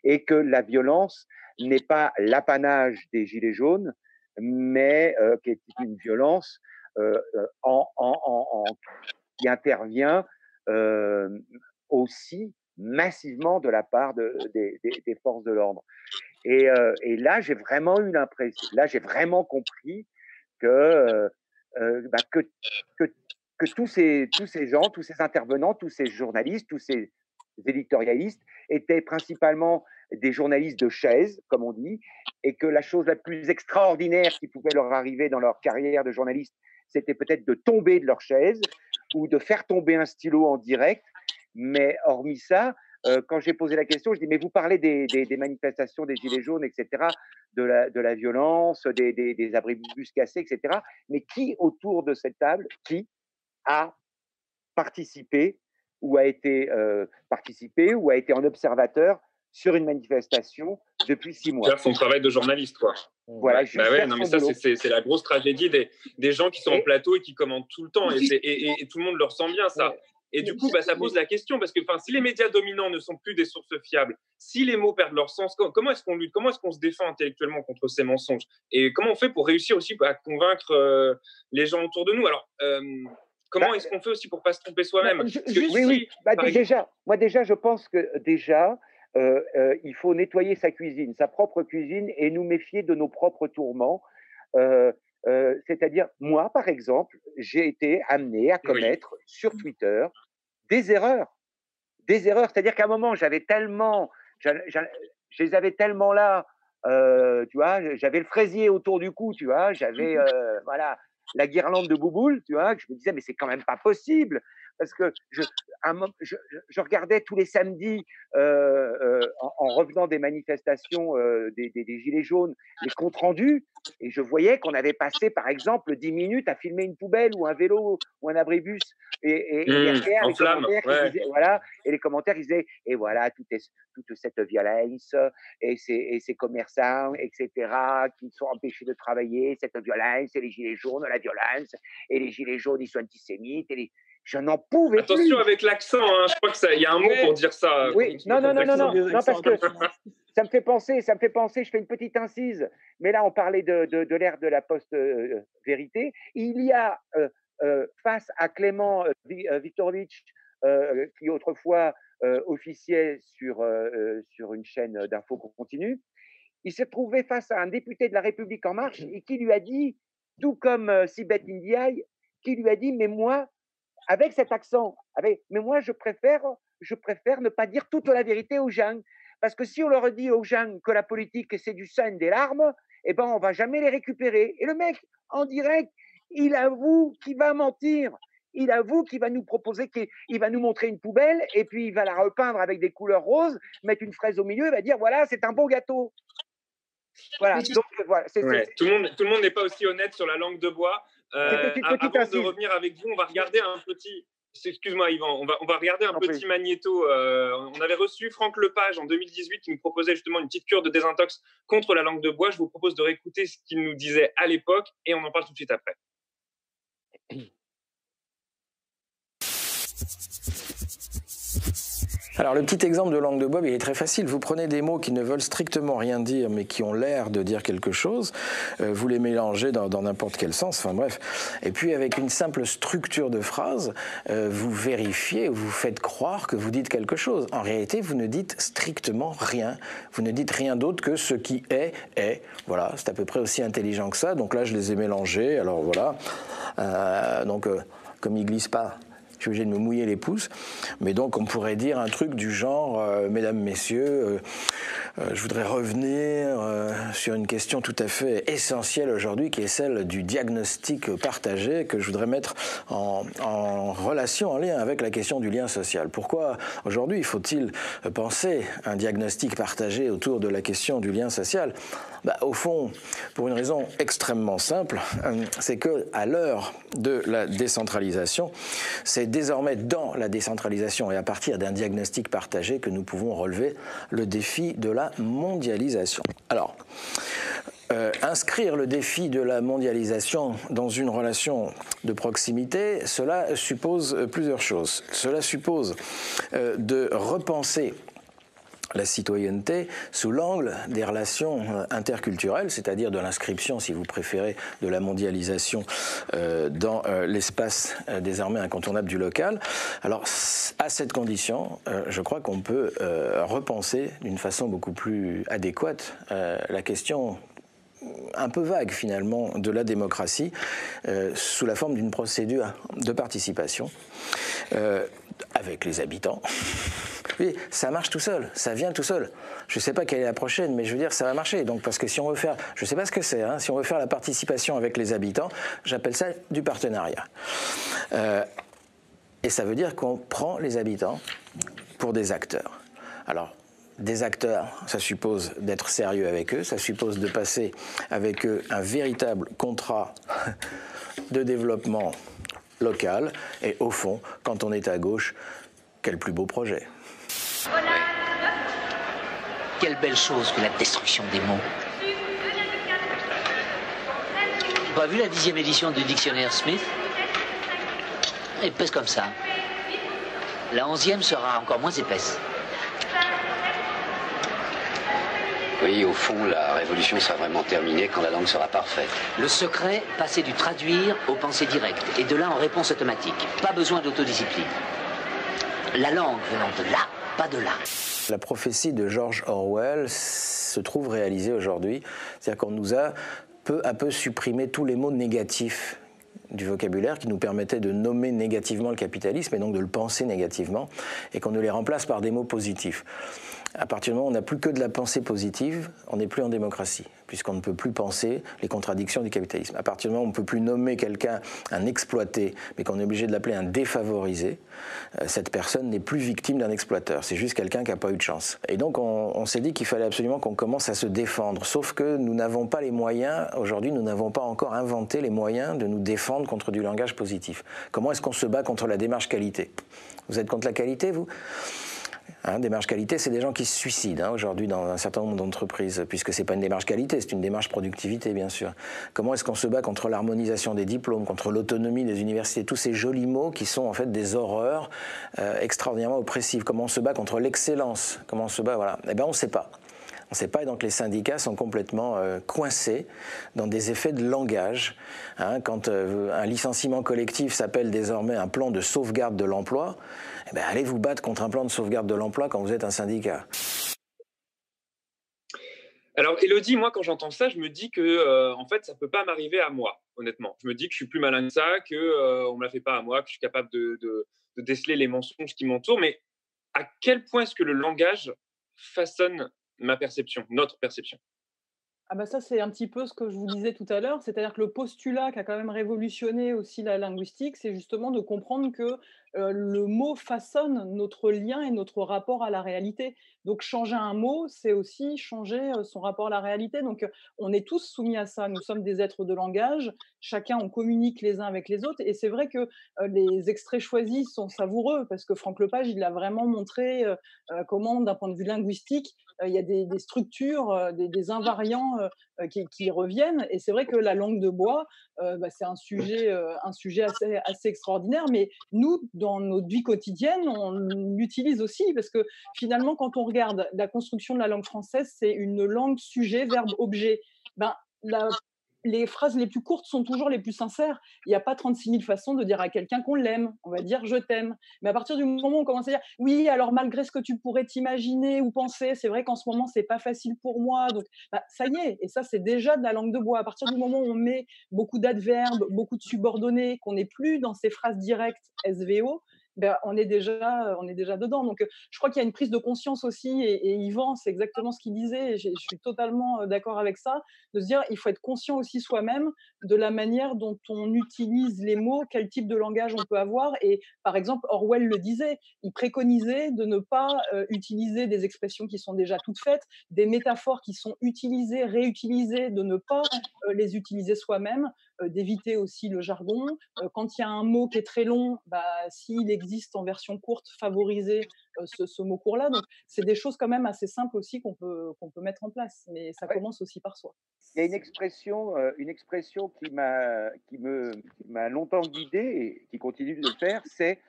et que la violence n'est pas l'apanage des Gilets jaunes, mais qui est une violence en, en, qui intervient aussi massivement de la part de, des, forces de l'ordre. Et, euh, là, j'ai vraiment eu l'impression, là, j'ai vraiment compris que, euh, euh, bah, que, que, tous, ces, tous ces gens, tous ces intervenants, tous ces journalistes, tous ces éditorialistes étaient principalement des journalistes de chaise, comme on dit, et que la chose la plus extraordinaire qui pouvait leur arriver dans leur carrière de journaliste, c'était peut-être de tomber de leur chaise ou de faire tomber un stylo en direct mais hormis ça, euh, quand j'ai posé la question, je dis mais vous parlez des, des, manifestations des gilets jaunes, etc., de la, de la violence, des, des, abribus cassés, etc. Mais qui autour de cette table, qui a participé ou a été euh, participé ou a été en observateur sur une manifestation depuis six mois. Faire son travail de journaliste, quoi. Voilà, bah ouais, non, mais ça, c'est la grosse tragédie des, des gens qui sont en plateau et qui commentent tout le temps. Et, et, et, tout le monde le ressent bien, ça. Et du coup, bah, ça pose la question, parce que si les médias dominants ne sont plus des sources fiables, si les mots perdent leur sens, comment est-ce qu'on lutte? Comment est-ce qu'on se défend intellectuellement contre ces mensonges? Et comment on fait pour réussir aussi à convaincre euh, les gens autour de nous? Alors, euh, comment bah, est-ce qu'on fait aussi pour pas se tromper soi-même? Oui, oui. Bah, déjà, moi déjà, je pense que déjà, euh, il faut nettoyer sa cuisine, sa propre cuisine, et nous méfier de nos propres tourments. Euh, c'est-à-dire, moi, par exemple, j'ai été amené à commettre sur Twitter des erreurs. Des erreurs. C'est-à-dire qu'à un moment, j'avais tellement, je les avais tellement là, euh, tu vois, j'avais le fraisier autour du cou, tu vois, j'avais, euh, voilà, la guirlande de bouboule, tu vois, que je me disais, mais c'est quand même pas possible parce que je, je, je, regardais tous les samedis, euh, euh, en, revenant des manifestations euh, des, des, des, Gilets jaunes, les comptes rendus, et je voyais qu'on avait passé, par exemple, 10 minutes à filmer une poubelle ou un vélo ou un abribus. Et, et, mmh, derrière, les commentaires disaient, voilà, et les commentaires ils disaient, et voilà, toute, toute cette violence, et ces, et ces commerçants, etc., qui sont empêchés de travailler, cette violence, et les Gilets jaunes, la violence, et les Gilets jaunes, ils sont antisémites, et les je n'en pouvais Attention plus. Attention avec l'accent, hein. je crois qu'il y a un mot pour dire ça. Oui, non, non, non, non, non, non, parce que ça me fait penser, ça me fait penser, je fais une petite incise, mais là on parlait de, de, de l'ère de la post-vérité. Il y a euh, euh, face à Clément euh, Viktorovitch, qui autrefois officiait sur, sur une chaîne d'info continue, il s'est trouvé face à un député de la République en marche et qui lui a dit, tout comme Sibeth Ndiaye, qui lui a dit, mais moi, avec cet accent. Avec, mais moi, je préfère, je préfère ne pas dire toute la vérité aux gens. Parce que si on leur dit aux gens que la politique, c'est du sang, des larmes, eh ben, on va jamais les récupérer. Et le mec, en direct, il avoue qu'il va mentir. Il avoue qu'il va nous proposer qu'il va nous montrer une poubelle et puis il va la repeindre avec des couleurs roses, mettre une fraise au milieu et va dire voilà, c'est un beau gâteau. Voilà. Donc, voilà Tout, le monde, tout le monde n'est pas aussi honnête sur la langue de bois. Euh, avant de revenir avec vous, on va regarder un petit. Excuse-moi, Yvan, on va, on va regarder un petit magnéto. Euh, on avait reçu Franck Lepage en 2018 qui nous proposait justement une petite cure de désintox contre la langue de bois. Je vous propose de réécouter ce qu'il nous disait à l'époque et on en parle tout de suite après. <clears throat> Alors le petit exemple de langue de bois, il est très facile. Vous prenez des mots qui ne veulent strictement rien dire, mais qui ont l'air de dire quelque chose. Euh, vous les mélangez dans n'importe quel sens. Enfin bref. Et puis avec une simple structure de phrase, euh, vous vérifiez, vous faites croire que vous dites quelque chose. En réalité, vous ne dites strictement rien. Vous ne dites rien d'autre que ce qui est est. Voilà, c'est à peu près aussi intelligent que ça. Donc là, je les ai mélangés. Alors voilà. Euh, donc comme ils glissent pas je suis obligé de me mouiller les pouces. Mais donc, on pourrait dire un truc du genre, euh, mesdames, messieurs, euh, je voudrais revenir sur une question tout à fait essentielle aujourd'hui, qui est celle du diagnostic partagé, que je voudrais mettre en, en relation, en lien avec la question du lien social. Pourquoi aujourd'hui faut-il penser un diagnostic partagé autour de la question du lien social? Bah, Au fond, pour une raison extrêmement simple, euh, c'est que à l'heure de la décentralisation, c'est désormais dans la décentralisation et à partir d'un diagnostic partagé que nous pouvons relever le défi de la mondialisation. Alors, euh, inscrire le défi de la mondialisation dans une relation de proximité, cela suppose plusieurs choses. Cela suppose euh, de repenser la citoyenneté sous l'angle des relations euh, interculturelles, c'est-à-dire de l'inscription, si vous préférez, de la mondialisation euh, dans euh, l'espace désormais incontournable du local. Alors, à cette condition, je crois qu'on peut repenser d'une façon beaucoup plus adéquate la question un peu vague finalement de la démocratie sous la forme d'une procédure de participation avec les habitants. Oui, ça marche tout seul, ça vient tout seul. Je ne sais pas quelle est la prochaine, mais je veux dire, ça va marcher. Donc, parce que si on veut faire, je ne sais pas ce que c'est, hein, si on veut faire la participation avec les habitants, j'appelle ça du partenariat. Euh, et ça veut dire qu'on prend les habitants pour des acteurs. Alors, des acteurs, ça suppose d'être sérieux avec eux, ça suppose de passer avec eux un véritable contrat <laughs> de développement local. Et au fond, quand on est à gauche, quel plus beau projet. Quelle belle chose que la destruction des mots. Pas vu la dixième édition du dictionnaire Smith? Épaisse comme ça. La onzième sera encore moins épaisse. Oui, au fond, la révolution sera vraiment terminée quand la langue sera parfaite. Le secret, passer du traduire au pensée directe, et de là en réponse automatique. Pas besoin d'autodiscipline. La langue venant de là, pas de là. La prophétie de George Orwell se trouve réalisée aujourd'hui. C'est-à-dire qu'on nous a peu à peu supprimé tous les mots négatifs du vocabulaire qui nous permettait de nommer négativement le capitalisme et donc de le penser négativement, et qu'on ne les remplace par des mots positifs. À partir du moment où on n'a plus que de la pensée positive, on n'est plus en démocratie, puisqu'on ne peut plus penser les contradictions du capitalisme. À partir du moment où on ne peut plus nommer quelqu'un un exploité, mais qu'on est obligé de l'appeler un défavorisé, euh, cette personne n'est plus victime d'un exploiteur. C'est juste quelqu'un qui n'a pas eu de chance. Et donc on, on s'est dit qu'il fallait absolument qu'on commence à se défendre. Sauf que nous n'avons pas les moyens, aujourd'hui nous n'avons pas encore inventé les moyens de nous défendre contre du langage positif. Comment est-ce qu'on se bat contre la démarche qualité? Vous êtes contre la qualité, vous? Hein, démarche qualité, c'est des gens qui se suicident hein, aujourd'hui dans un certain nombre d'entreprises, puisque c'est pas une démarche qualité, c'est une démarche productivité, bien sûr. Comment est-ce qu'on se bat contre l'harmonisation des diplômes, contre l'autonomie des universités, tous ces jolis mots qui sont en fait des horreurs euh, extraordinairement oppressives. Comment on se bat contre l'excellence? Comment on se bat Voilà. Eh bien, on ne sait pas. On ne sait pas, et donc les syndicats sont complètement euh, coincés dans des effets de langage. Hein. quand euh, un licenciement collectif s'appelle désormais un plan de sauvegarde de l'emploi, eh ben, allez vous battre contre un plan de sauvegarde de l'emploi quand vous êtes un syndicat. Alors, Elodie, moi, quand j'entends ça, je me dis que, euh, en fait, ça ne peut pas m'arriver à moi, honnêtement. Je me dis que je suis plus malin que ça, qu'on euh, ne me la fait pas à moi, que je suis capable de, déceler les mensonges qui m'entourent. Mais à quel point est-ce que le langage façonne ma perception, notre perception? Ah bah ça, c'est un petit peu ce que je vous disais tout à l'heure, c'est-à-dire que le postulat qui a quand même révolutionné aussi la linguistique, c'est justement de comprendre que le mot façonne notre lien et notre rapport à la réalité. Donc changer un mot, c'est aussi changer son rapport à la réalité. Donc on est tous soumis à ça. Nous sommes des êtres de langage. Chacun, on communique les uns avec les autres. Et c'est vrai que les extraits choisis sont savoureux parce que Franck Lepage, il a vraiment montré comment, d'un point de vue linguistique, il y a des, structures, des, invariants qui, reviennent. Et c'est vrai que la langue de bois, bah, c'est un sujet, assez, extraordinaire. Mais nous, dans notre vie quotidienne, on l'utilise aussi parce que finalement, quand on regarde la construction de la langue française, c'est une langue sujet, verbe, objet. Ben, les phrases les plus courtes sont toujours les plus sincères. Il n'y a pas 36 000 façons de dire à quelqu'un qu'on l'aime. On va dire je t'aime. Mais à partir du moment où on commence à dire oui, alors malgré ce que tu pourrais t'imaginer ou penser, c'est vrai qu'en ce moment c'est pas facile pour moi. Donc bah, ça y est. Et ça c'est déjà de la langue de bois. À partir du moment où on met beaucoup d'adverbes, beaucoup de subordonnés, qu'on n'est plus dans ces phrases directes SVO, ben, on, est déjà, on est déjà dedans. Donc, je crois qu'il y a une prise de conscience aussi, et, Yvan, c'est exactement ce qu'il disait, et je suis totalement d'accord avec ça, de se dire il faut être conscient aussi soi-même de la manière dont on utilise les mots, quel type de langage on peut avoir. Et par exemple, Orwell le disait, il préconisait de ne pas utiliser des expressions qui sont déjà toutes faites, des métaphores qui sont utilisées, réutilisées, de ne pas les utiliser soi-même, d'éviter aussi le jargon. quand il y a un mot qui est très long, bah, s'il existe en version courte, favoriser ce, mot court-là. Donc, c'est des choses quand même assez simples aussi qu'on peut, qu'on peut mettre en place, mais ça commence aussi par soi. Il y a une expression, une expression qui m'a, qui me, m'a longtemps guidé et qui continue de le faire, c'est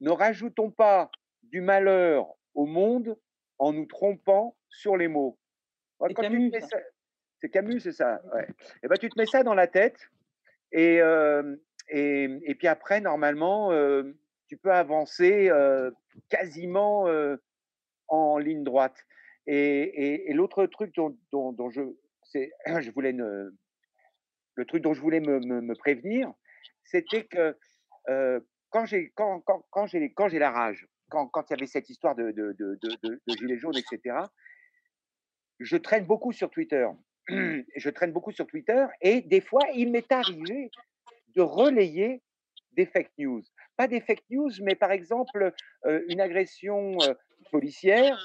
ne rajoutons pas du malheur au monde en nous trompant sur les mots. c'est Camus, c'est ça. Ouais. Et eh ben, tu te mets ça dans la tête et, et, et, puis après, normalement, tu peux avancer quasiment en ligne droite. Et, et, l'autre truc dont, dont, je, <clears throat> je voulais le truc dont je voulais me, me, prévenir, c'était que quand j'ai quand, quand, quand j'ai quand j'ai la rage, quand, il y avait cette histoire de, de, de, de, gilets jaunes, etc. Je traîne beaucoup sur Twitter. <clears throat> Je traîne beaucoup sur Twitter et des fois, il m'est arrivé de relayer des fake news. Pas des fake news, mais par exemple une agression policière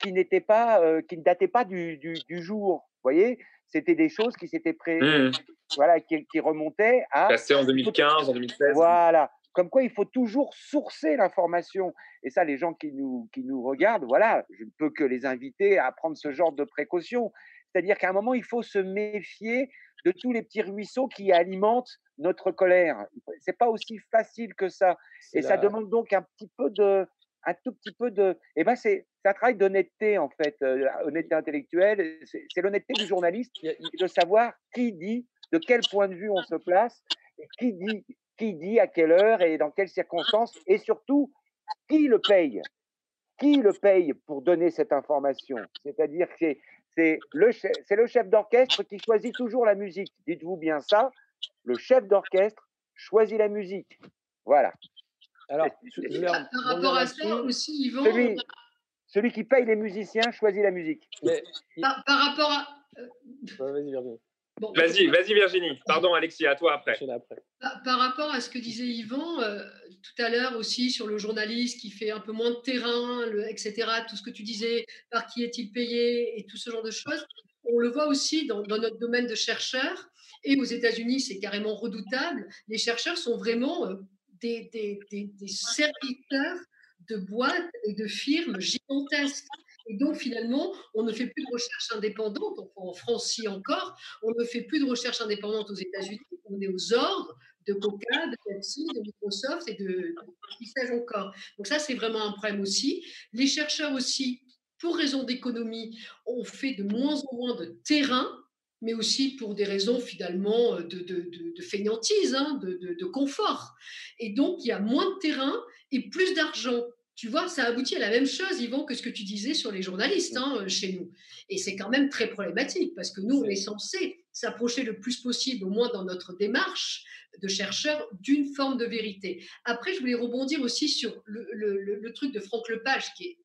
qui n'était pas, qui ne datait pas du, du, du jour. Vous voyez, c'était des choses qui s'étaient pré... Mmh. voilà, qui, qui, remontaient à. Passé en 2015, en 2016. Voilà. Comme quoi, il faut toujours sourcer l'information. Et ça, les gens qui nous, qui nous regardent, voilà, je ne peux que les inviter à prendre ce genre de précautions. C'est-à-dire qu'à un moment, il faut se méfier de tous les petits ruisseaux qui alimentent notre colère. C'est pas aussi facile que ça. Et ça demande donc un petit peu de, un tout petit peu de. Eh ben, c'est un travail d'honnêteté, en fait, euh, honnêteté intellectuelle. C'est l'honnêteté du journaliste de savoir qui dit, de quel point de vue on se place, et qui dit, qui dit à quelle heure et dans quelles circonstances, et surtout, qui le paye? Qui le paye pour donner cette information? C'est-à-dire que c'est le, le chef d'orchestre qui choisit toujours la musique. Dites-vous bien ça, le chef d'orchestre choisit la musique. Voilà. Alors, par rapport à ça aussi, Yvan. Celui, celui, qui paye les musiciens choisit la musique. par, rapport à. Vas-y, Virginie. vas-y, vas-y, Virginie. Pardon, Alexis, à toi après. Par, rapport à ce que disait Yvan euh, tout à l'heure aussi sur le journaliste qui fait un peu moins de terrain, etc., tout ce que tu disais, par qui est-il payé et tout ce genre de choses, on le voit aussi dans, notre domaine de chercheurs. Et aux États-Unis, c'est carrément redoutable. Les chercheurs sont vraiment euh, des, des, des, serviteurs de boîtes et de firmes gigantesques. Et donc, finalement, on ne fait plus de recherche indépendante, en France, si encore, on ne fait plus de recherche indépendante aux États-Unis, on est aux ordres de Coca, de Pepsi, de Microsoft et de, qui sais encore. Donc ça, c'est vraiment un problème aussi. Les chercheurs aussi, pour raison d'économie, ont fait de moins en moins de terrain mais aussi pour des raisons finalement euh, de, de, de, fainéantise, hein, de, confort. Et donc, il y a moins de terrain et plus d'argent. Tu vois, ça aboutit à la même chose, Yvan, que ce que tu disais sur les journalistes hein, chez nous. Et c'est quand même très problématique parce que nous, on est censé s'approcher le plus possible, au moins dans notre démarche de chercheur, d'une forme de vérité. Après, je voulais rebondir aussi sur le, le, truc de Franck Lepage qui est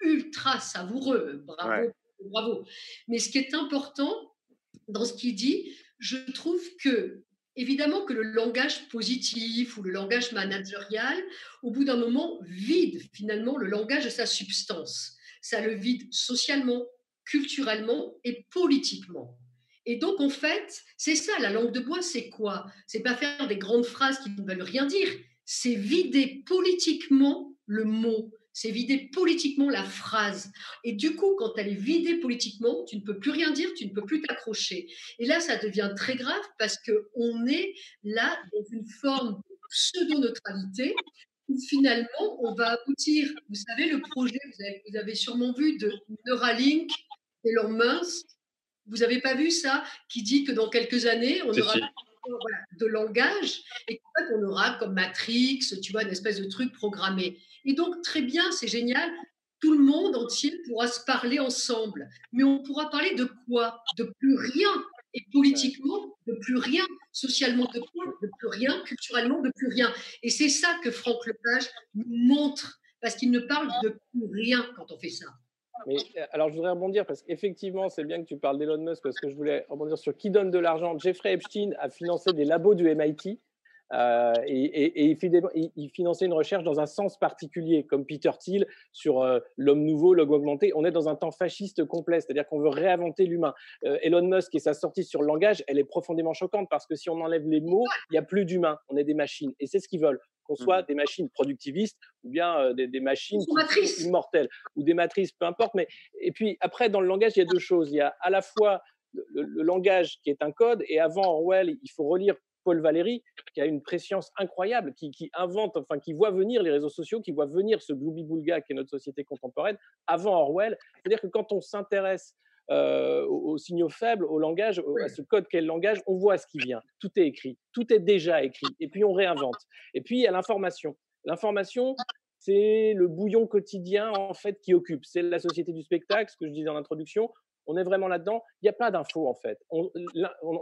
ultra savoureux. Bravo, bravo. Mais ce qui est important, dans ce qu'il dit, je trouve que, évidemment, que le langage positif ou le langage managérial, au bout d'un moment, vide finalement le langage de sa substance. Ça le vide socialement, culturellement et politiquement. Et donc, en fait, c'est ça, la langue de bois, c'est quoi? C'est pas faire des grandes phrases qui ne veulent rien dire, c'est vider politiquement le mot, c'est vider politiquement la phrase. Et du coup, quand elle est vidée politiquement, tu ne peux plus rien dire, tu ne peux plus t'accrocher. Et là, ça devient très grave parce qu'on est là dans une forme de pseudo-neutralité où finalement, on va aboutir. Vous savez, le projet, vous avez, sûrement vu de Neuralink, Elon Musk. Vous n'avez pas vu ça Qui dit que dans quelques années, on aura de langage et qu'en fait, on aura comme Matrix, tu vois, une espèce de truc programmé. Et donc, très bien, c'est génial. Tout le monde entier pourra se parler ensemble. Mais on pourra parler de quoi? De plus rien. et politiquement de plus rien, socialement de plus rien, culturellement de plus rien. Et c'est ça que Franck Lepage nous montre, parce qu'il ne parle de plus rien quand on fait ça. Mais euh, alors, je voudrais rebondir parce qu'effectivement, c'est bien que tu parles d'Elon Musk parce que je voulais rebondir sur qui donne de l'argent. Jeffrey Epstein a financé des labos du MIT euh, et, il, finançait une recherche dans un sens particulier, comme Peter Thiel sur euh, l'homme nouveau, l'homme augmenté. On est dans un temps fasciste complet, c'est-à-dire qu'on veut réinventer l'humain. Euh, Elon Musk et sa sortie sur le langage, elle est profondément choquante parce que si on enlève les mots, il n'y a plus d'humain, on est des machines. Et c'est ce qu'ils veulent qu'on soit mmh. des machines productivistes ou bien des, machines immortelles ou des matrices, peu importe. Mais et puis après, dans le langage, il y a deux choses. Il y a à la fois le, le, langage qui est un code, et avant Orwell, il faut relire Paul Valéry, qui a une préscience incroyable, qui, invente, enfin, qui voit venir les réseaux sociaux, qui voit venir ce gloubi-boulga qui est notre société contemporaine avant Orwell. C'est-à-dire que quand on s'intéresse euh, aux, signaux faibles, au langage, à ce code qu'est le langage, on voit ce qui vient. Tout est écrit, tout est déjà écrit, et puis on réinvente. Et puis il y a l'information. L'information, c'est le bouillon quotidien en fait qui occupe. C'est la société du spectacle, ce que je disais en introduction on est vraiment là-dedans. Il n'y a pas d'infos en fait. On,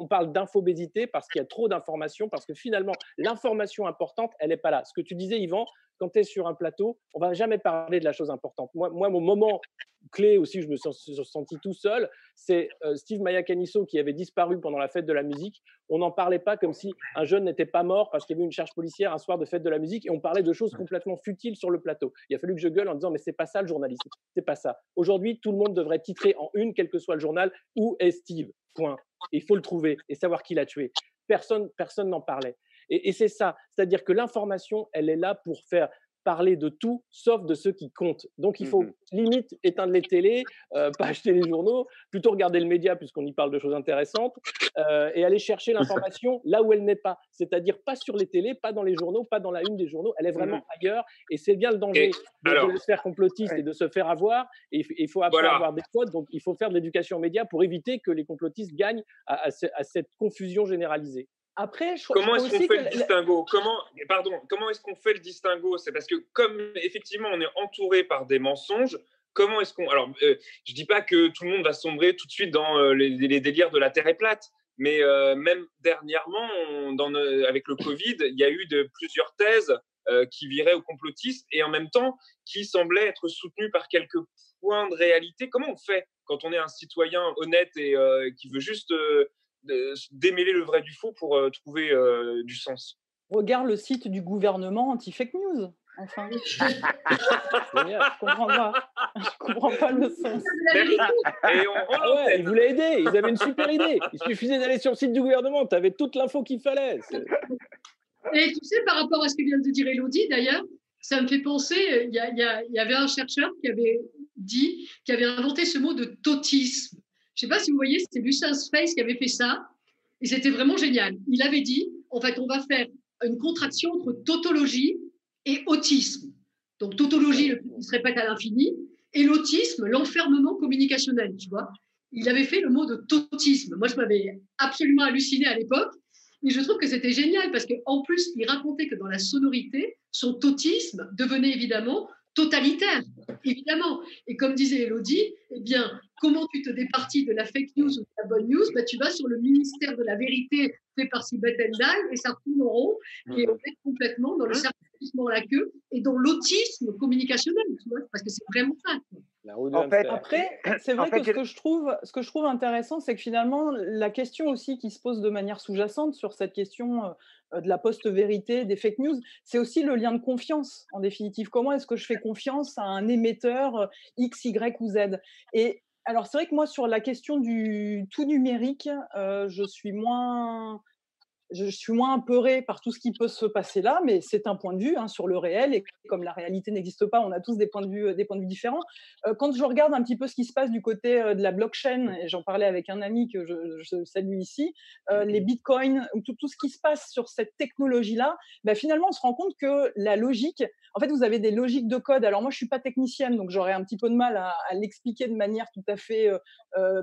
parle d'infobésité parce qu'il y a trop d'informations, parce que finalement, l'information importante, elle n'est pas là. Ce que tu disais, Yvan, quand tu es sur un plateau, on va jamais parler de la chose importante. Moi mon moment clé aussi, je me suis senti tout seul, c'est euh, Steve Maya Canisso qui avait disparu pendant la fête de la musique. On n'en parlait pas comme si un jeune n'était pas mort parce qu'il y avait une charge policière un soir de fête de la musique et on parlait de choses complètement futiles sur le plateau. Il a fallu que je gueule en disant mais c'est pas ça le journalisme, c'est pas ça. Aujourd'hui, tout le monde devrait titrer en une, quel que soit le journal, où est Steve? Point. il faut le trouver et savoir qui l'a tué. Personne, personne n'en parlait. Et, c'est ça, c'est-à-dire que l'information, elle est là pour faire parler de tout sauf de ceux qui comptent. Donc il faut mmh limite éteindre les télés, euh, pas acheter les journaux, plutôt regarder le média puisqu'on y parle de choses intéressantes euh, et aller chercher l'information là où elle n'est pas, c'est-à-dire pas sur les télés, pas dans les journaux, pas dans la une des journaux, elle est vraiment mmh ailleurs et c'est bien le danger de, se faire complotiste et de se faire avoir et il faut avoir des codes, donc il faut faire de l'éducation média pour éviter que les complotistes gagnent à cette confusion généralisée. Après, je, comment est-ce qu'on fait le distinguo? Comment, pardon, comment est-ce qu'on fait le distinguo? C'est parce que comme effectivement on est entouré par des mensonges, comment est-ce qu'on Alors, euh, je dis pas que tout le monde va sombrer tout de suite dans euh, les, délires de la terre est plate, mais euh, même dernièrement, dans, avec le Covid, il y a eu de plusieurs thèses qui viraient au complotisme et en même temps qui semblaient être soutenues par quelques points de réalité. Comment on fait quand on est un citoyen honnête et qui veut juste démêler le vrai du faux pour euh, trouver euh, du sens. Regarde le site du gouvernement anti-fake news. Enfin, <laughs> je comprends pas. Je comprends pas le sens. Et on, ah ouais, ils voulaient aider. Ils avaient une super idée. Il suffisait d'aller sur le site du gouvernement. Tu avais toute l'info qu'il fallait. Et tu sais, par rapport à ce que vient de dire Elodie, d'ailleurs, ça me fait penser, il y, y, avait un chercheur qui avait dit, qui avait inventé ce mot de totisme. Je ne sais pas si vous voyez, c'était Lucien Space qui avait fait ça. Et c'était vraiment génial. Il avait dit, en fait, on va faire une contraction entre tautologie et autisme. Donc, tautologie, il se répète à l'infini, et l'autisme, l'enfermement communicationnel, tu vois. Il avait fait le mot de tautisme. Moi, je m'avais absolument halluciné à l'époque. Et je trouve que c'était génial parce qu'en plus, il racontait que dans la sonorité, son tautisme devenait évidemment totalitaire, évidemment. Et comme disait Elodie, eh bien, comment tu te départis de la fake news ou de la bonne news? Bah, Tu vas sur le ministère de la vérité fait par Sibeth Endal et ça tourne en rond et on est complètement dans le certification à la queue et dans l'autisme communicationnel, tu vois, parce que c'est vraiment ça. En fait, après, c'est vrai que, ce que je trouve, ce que je trouve intéressant, c'est que finalement, la question aussi qui se pose de manière sous-jacente sur cette question euh, de la post-vérité, des fake news, c'est aussi le lien de confiance, en définitive. Comment est-ce que je fais confiance à un émetteur euh, X, Y ou Z? Et alors, c'est vrai que moi, sur la question du tout numérique, euh, je suis moins je suis moins apeurée par tout ce qui peut se passer là, mais c'est un point de vue hein, sur le réel. Et comme la réalité n'existe pas, on a tous des points de vue, des points de vue différents. Euh, quand je regarde un petit peu ce qui se passe du côté euh, de la blockchain, et j'en parlais avec un ami que je, salue ici, euh, les bitcoins, tout, tout, ce qui se passe sur cette technologie-là, bah, finalement, on se rend compte que la logique, en fait, vous avez des logiques de code. Alors moi, je suis pas technicienne, donc j'aurais un petit peu de mal à, à l'expliquer de manière tout à fait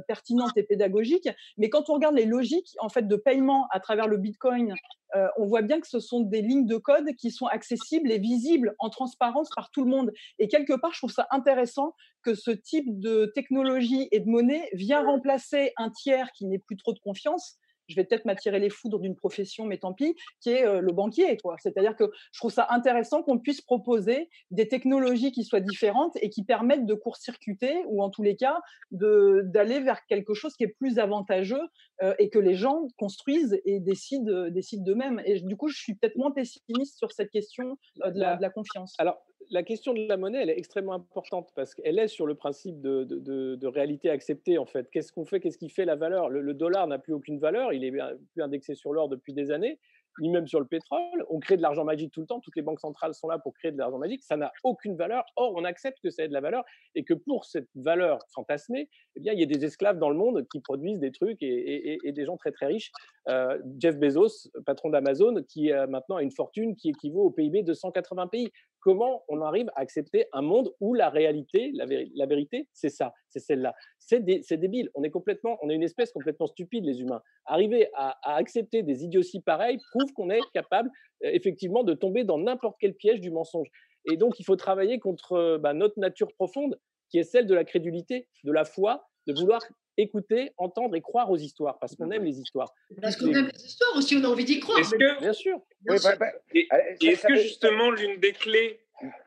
pertinente et pédagogique. Mais quand on regarde les logiques en fait de paiement à travers le bitcoin Bitcoin, euh, on voit bien que ce sont des lignes de code qui sont accessibles et visibles en transparence par tout le monde. Et quelque part, je trouve ça intéressant que ce type de technologie et de monnaie vient remplacer un tiers qui n'est plus trop de confiance je vais peut-être m'attirer les foudres d'une profession, mais tant pis, qui est euh, le banquier. C'est-à-dire que je trouve ça intéressant qu'on puisse proposer des technologies qui soient différentes et qui permettent de court-circuiter, ou en tous les cas, d'aller vers quelque chose qui est plus avantageux euh, et que les gens construisent et décident, euh, décident d'eux-mêmes. Et du coup, je suis peut-être moins pessimiste sur cette question de la, de la confiance. Alors, la question de la monnaie, elle est extrêmement importante parce qu'elle est sur le principe de, réalité acceptée, en fait. Qu'est-ce qu'on fait? Qu'est-ce qui fait la valeur? Le, dollar n'a plus aucune valeur, il est plus indexé sur l'or depuis des années ni même sur le pétrole. On crée de l'argent magique tout le temps. Toutes les banques centrales sont là pour créer de l'argent magique. Ça n'a aucune valeur. Or, on accepte que ça ait de la valeur et que pour cette valeur fantasmée, eh bien, il y a des esclaves dans le monde qui produisent des trucs et, des gens très très riches. Euh, Jeff Bezos, patron d'Amazon, qui a maintenant une fortune qui équivaut au PIB de 180 pays. Comment on arrive à accepter un monde où la réalité, la, la vérité, c'est ça, c'est celle-là. C'est débile. On est complètement, on est une espèce complètement stupide, les humains. Arriver à, à accepter des idioties pareilles qu'on est capable euh, effectivement de tomber dans n'importe quel piège du mensonge. Et donc, il faut travailler contre euh, bah, notre nature profonde, qui est celle de la crédulité, de la foi, de vouloir écouter, entendre et croire aux histoires, parce qu'on aime les histoires. Parce qu'on aime les histoires aussi, on a envie d'y croire. Que, bien sûr. Bah, bah, et, est-ce que justement l'une des clés,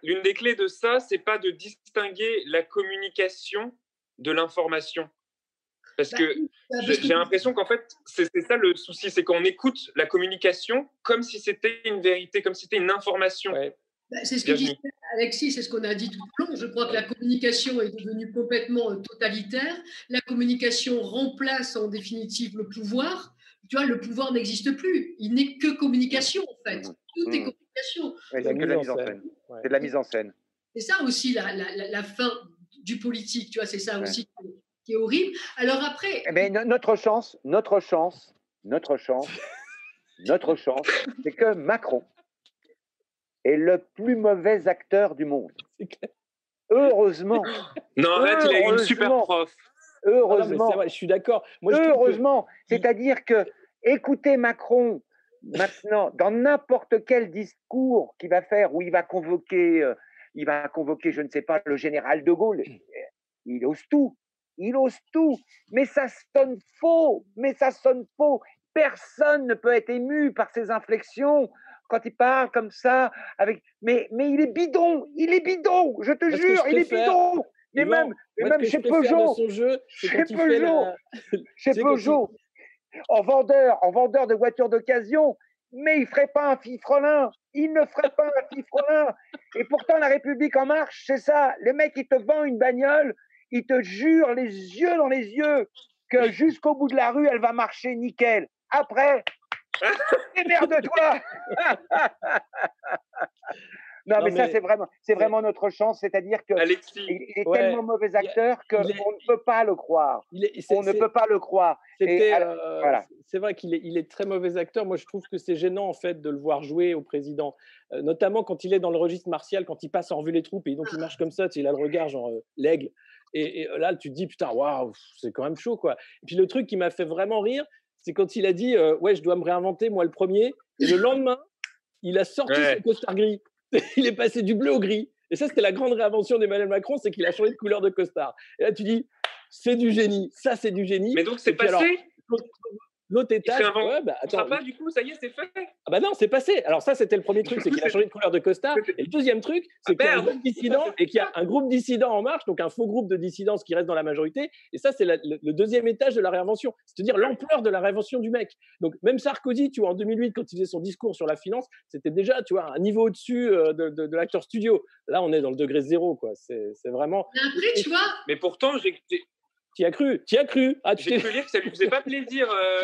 l'une des clés de ça, c'est pas de distinguer la communication de l'information? Parce bah que bah, j'ai l'impression qu'en fait, c'est ça le souci, c'est qu'on écoute la communication comme si c'était une vérité, comme si c'était une information. Bah, c'est ce que dit Alexis, c'est ce qu'on a dit tout au long. Je crois que la communication est devenue complètement euh, totalitaire. La communication remplace en définitive le pouvoir. Tu vois, le pouvoir n'existe plus. Il n'est que communication, en fait. Tout est mmh. communication. c'est de la mise en scène. C'est de la mise en scène. C'est ça aussi la, la, la, fin du politique. Tu vois, c'est ça aussi qui est horrible. Alors après. Mais eh notre chance, notre chance, notre chance, <laughs> notre chance, c'est que Macron est le plus mauvais acteur du monde. Heureusement. Non, arrête, il a une super prof. Heureusement. je suis d'accord. Heureusement. C'est-à-dire que écoutez Macron <laughs> maintenant dans n'importe quel discours qu'il va faire où il va convoquer, euh, il va convoquer, je ne sais pas, le général de Gaulle. Il ose tout il ose tout, mais ça sonne faux, mais ça sonne faux. Personne ne peut être ému par ses inflexions quand il parle comme ça, avec. Mais, mais il est bidon, il est bidon, je te jure, il est bidon. Mais même, même chez Peugeot, chez Peugeot, <laughs> chez Peugeot, en vendeur, en vendeur de voitures d'occasion, mais il ferait pas un fifrelin. Il ne ferait pas un fifrelin. Et pourtant, la République en marche, c'est ça. Les mecs, ils te vendent une bagnole il te jure les yeux dans les yeux que jusqu'au bout de la rue, elle va marcher nickel. Après, <laughs> démerde-toi <laughs> Non, mais, ça, c'est vraiment, c'est vraiment notre chance. C'est-à-dire qu'il est tellement mauvais acteur qu'on ne peut pas le croire. on ne peut pas le croire. Euh, c'est vrai qu'il est, il est très mauvais acteur. Moi, je trouve que c'est gênant, en fait, de le voir jouer au président. Euh, notamment quand il est dans le registre martial, quand il passe en revue les troupes et donc il marche comme ça. Il a le regard, genre euh, l'aigle. Et, là, tu te dis, putain, waouh, c'est quand même chaud, quoi. Et puis le truc qui m'a fait vraiment rire, c'est quand il a dit, ouais, je dois me réinventer, moi le premier. Et le lendemain, il a sorti son costard gris. <laughs> il est passé du bleu au gris. Et ça, c'était la grande réinvention d'Emmanuel Macron, c'est qu'il a changé de couleur de costard. Et là, tu dis, c'est du génie. Ça, c'est du génie. Mais donc, c'est passé? L'autre étage. Ouais, bah, attends. pas, du coup, ça y est, c'est fait. Ah bah non, c'est passé. Alors ça, c'était le premier truc, c'est qu'il a <laughs> changé de couleur de costard. Et le deuxième truc, c'est ah, qu'il y a un groupe dissident <laughs> et qu'il y a un groupe dissident en marche, donc un faux groupe de dissidence qui reste dans la majorité. Et ça, c'est le, deuxième étage de la réinvention. C'est-à-dire l'ampleur de la réinvention du mec. Donc même Sarkozy, tu vois, en 2008, quand il faisait son discours sur la finance, c'était déjà, tu vois, un niveau au-dessus euh, de, de, l'acteur studio. Là, on est dans le degré zéro, quoi. C'est vraiment. Mais après, tu vois. Mais pourtant, j'ai tu as cru, tu as cru. Ah, J'ai cru lire que ça lui faisait pas plaisir euh,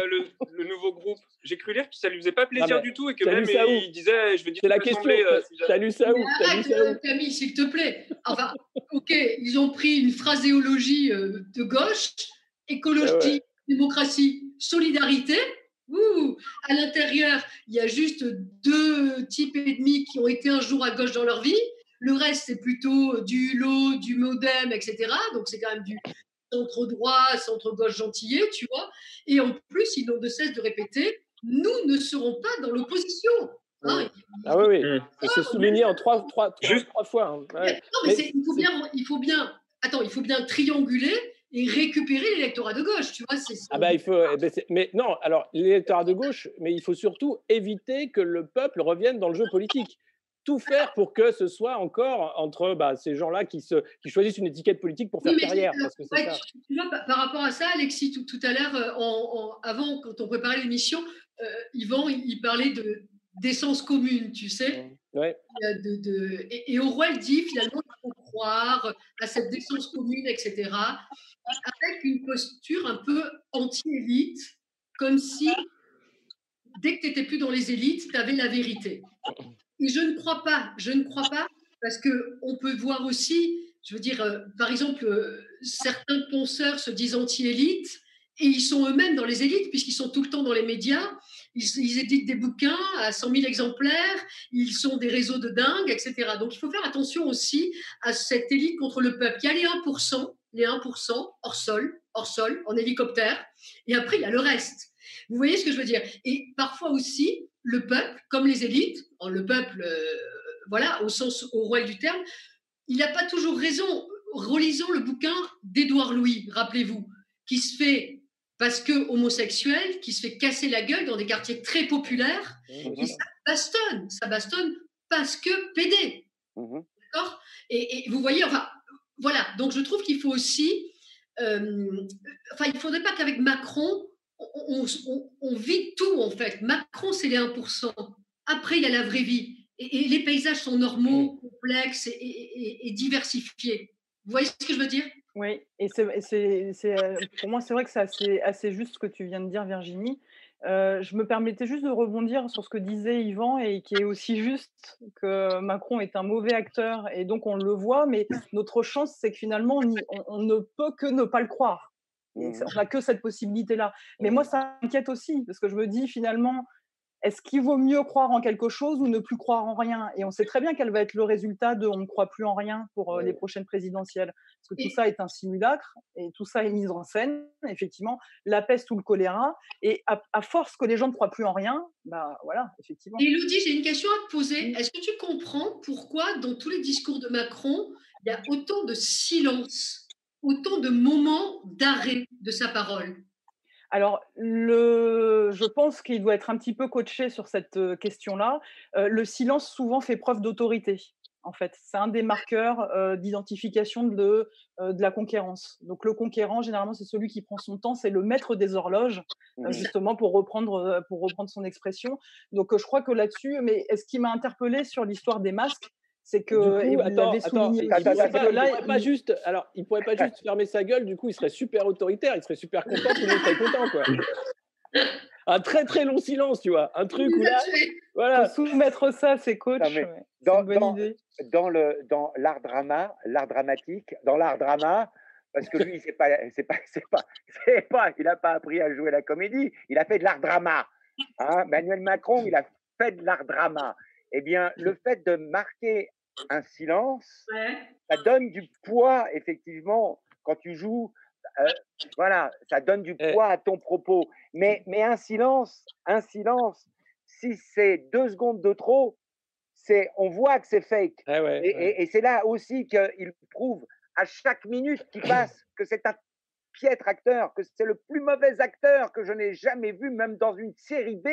le, nouveau groupe. J'ai cru lire que ça lui faisait pas plaisir du tout et que même il, disait, je veux dire. C'est la question. Euh, salut ça où Arrête, Camille, s'il te plaît. Enfin, ok, ils ont pris une phraséologie euh, de gauche, écologie, démocratie, solidarité. Ouh, à l'intérieur, il y a juste deux types et demi qui ont été un jour à gauche dans leur vie. Le reste, c'est plutôt du lot, du modem, etc. Donc, c'est quand même du, centre droit, centre gauche gentillet, tu vois. Et en plus, ils n'ont de cesse de répéter nous ne serons pas dans l'opposition. Hein. Ah oui, oui. C'est souligné en trois, trois, trois, fois. hein. Ouais. Non, mais, il, faut bien, il faut bien, attends, il faut bien trianguler et récupérer l'électorat de gauche, tu vois. C'est Ah bah il faut, eh ben, mais non, alors l'électorat de gauche, mais il faut surtout éviter que le peuple revienne dans le jeu politique. Tout faire pour que ce soit encore entre bah, ces gens-là qui, se, qui choisissent une étiquette politique pour faire Oui, carrière. c'est- Parce que c'est ouais, ça. tu- tu vois, par, rapport à ça, Alexis, tout, tout à l'heure, euh, avant, quand on préparait l'émission, euh, Yvan, il, il parlait de d'essence commune, tu sais. Ouais. Euh, de- de- et, et Orwell dit finalement qu'il faut croire à cette décence commune, etc., avec une posture un peu anti-élite, comme si dès que tu n'étais plus dans les élites, tu avais la vérité. <clears throat> Et je ne crois pas, je ne crois pas, parce qu'on peut voir aussi, je veux dire, euh, par exemple, euh, certains penseurs se disent anti-élites, et ils sont eux-mêmes dans les élites, puisqu'ils sont tout le temps dans les médias, ils, ils éditent des bouquins à 100 000 exemplaires, ils sont des réseaux de dingues, etc. Donc il faut faire attention aussi à cette élite contre le peuple. Il y a les 1%, les 1% hors sol, hors sol, en hélicoptère, et après il y a le reste. Vous voyez ce que je veux dire? Et parfois aussi, le peuple, comme les élites, en le peuple, euh, voilà, au sens au royal du terme, il n'a pas toujours raison. Relisons le bouquin d'Édouard Louis, rappelez-vous, qui se fait parce que homosexuel, qui se fait casser la gueule dans des quartiers très populaires, et ça bastonne, ça bastonne parce que PD. D'accord? Et, et vous voyez, enfin, voilà. Donc je trouve qu'il faut aussi, euh, enfin, il ne faudrait pas qu'avec Macron, on, on- on vide tout en fait. Macron, c'est les 1%. Après, il y a la vraie vie. Et, et les paysages sont normaux, complexes et, et- et- et diversifiés. Vous voyez ce que je veux dire? Oui, et c'est, et c'est- c'est, euh, pour moi, c'est vrai que c'est assez, assez juste ce que tu viens de dire, Virginie. Euh, je me permettais juste de rebondir sur ce que disait Yvan et qui est aussi juste que Macron est un mauvais acteur et donc on le voit, mais notre chance, c'est que finalement, on, y- on- on ne peut que ne pas le croire. Ça- On n'a que cette possibilité-là. Mais moi, ça m'inquiète aussi parce que je me dis finalement, est-ce qu'il vaut mieux croire en quelque chose ou ne plus croire en rien? Et on sait très bien quel va être le résultat de on ne croit plus en rien pour euh, les prochaines présidentielles. Parce que tout ça est un simulacre et tout ça est mis en scène, effectivement, la peste ou le choléra. Et à, à force que les gens ne croient plus en rien, bah voilà, effectivement. Elodie, j'ai une question à te poser. Est-ce que tu comprends pourquoi dans tous les discours de Macron, il y a autant de silence, autant de moments d'arrêt de sa parole? Alors, le, je pense qu'il doit être un petit peu coaché sur cette question-là. Euh, le silence souvent fait preuve d'autorité. En fait, c'est un des marqueurs euh, d'identification de, euh, de la conquérance. Donc, le conquérant, généralement, c'est celui qui prend son temps, c'est le maître des horloges, Mhm. justement pour reprendre, pour reprendre son expression. Donc, je crois que là-dessus, mais ce qui m'a interpellé sur l'histoire des masques, c'est que, coup, et vous attends, attends, il pourrait pas, il là, pourrait pas il- juste, alors, il pourrait pas juste fermer sa gueule, du coup, il serait super autoritaire, il serait super content, tout le monde serait content, quoi. Un très très long silence, tu vois, un truc où là, voilà. Faut soumettre ça Non, c'est dans, une bonne dans- idée. dans le dans l'art drama, l'art dramatique, dans l'art drama, parce que lui, c'est pas, c'est pas, c'est pas, c'est pas, il n'a pas appris à jouer la comédie, il a fait de l'art drama. Hein, Emmanuel Macron, il a fait de l'art drama. Eh bien, le fait de marquer un silence, ça donne du poids, effectivement, quand tu joues. euh, voilà, ça donne du poids à ton propos. Mais, mais un silence, un silence, si c'est deux secondes de trop, c'est, on voit que c'est fake. et, et- et c'est là aussi qu'il prouve à chaque minute qui passe <coughs> que c'est un piètre acteur, que c'est le plus mauvais acteur que je n'ai jamais vu, même dans une série B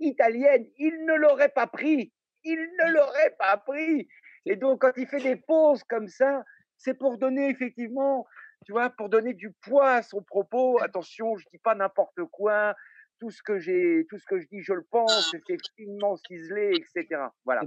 italienne. Il ne l'aurait pas pris. Il ne l'aurait pas pris. Et donc, quand il fait des pauses comme ça, c'est pour donner effectivement, tu vois, pour donner du poids à son propos. Attention, je dis pas n'importe quoi. Tout ce que j'ai, tout ce que je dis, je le pense. C'est finement ciselé, etc. Voilà.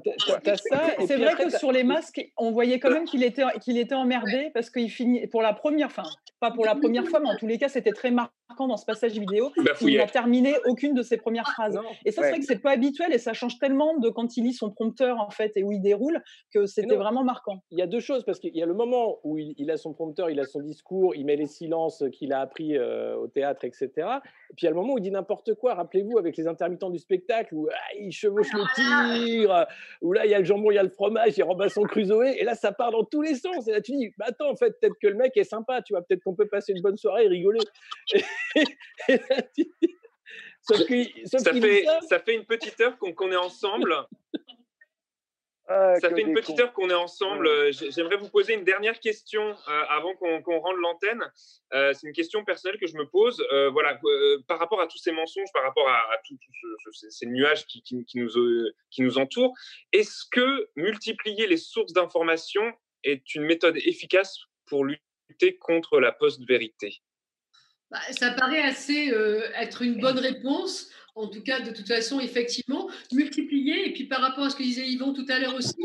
C'est vrai que sur les masques, on voyait quand même qu'il était, qu'il était emmerdé parce qu'il finit pour la première, enfin pas pour la première fois, mais en tous les cas, c'était très marquant dans ce passage vidéo. Il bafouillait. n'a terminé aucune de ses premières phrases. Et ça, c'est vrai que c'est pas habituel et ça change tellement de quand il lit son prompteur en fait et où il déroule que c'était vraiment marquant. Il y a deux choses, parce qu'il y a le moment où il, il a son prompteur, il a son discours, il met les silences qu'il a appris euh, au théâtre, etc. Et puis il y a le moment où il dit n'importe quoi. Rappelez-vous, avec les intermittents du spectacle, où ah, il chevauche le tigre, où là il y a le jambon, il y a le fromage, il Robinson Crusoe, et là ça part dans tous les sens. Et là tu dis, bah attends, en fait, peut-être que le mec est sympa, tu vois, peut-être qu'on peut passer une bonne soirée et rigoler. <laughs> Et là, tu dis- Sauf qu'il- sauf ça, fait, ça. ça fait une petite heure qu'on qu'on est ensemble. Ah, ça fait une petite cons. heure qu'on est ensemble. Euh, j'ai- J'aimerais vous poser une dernière question euh, avant qu'on qu'on rende l'antenne. Euh, C'est une question personnelle que je me pose. Voilà, par rapport à tous ces mensonges, par rapport à, à tout, tout ce- ce- ces- nuages qui, qui- qui nous, qui nous entourent, est-ce que multiplier les sources d'information est une méthode efficace pour lutter contre la post-vérité? Bah, ça paraît assez euh, être une bonne réponse. En tout cas, de toute façon, effectivement, multiplier. Et puis par rapport à ce que disait Yvon tout à l'heure aussi,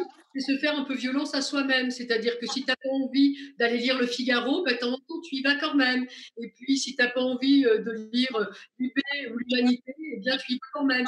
c'est se faire un peu violence à soi-même. C'est-à-dire que si tu n'as pas envie d'aller lire le Figaro, ben, de temps en temps, tu y vas quand même. Et puis si tu n'as pas envie euh, de lire euh, l'UP ou l'Humanité, eh bien tu y vas quand même.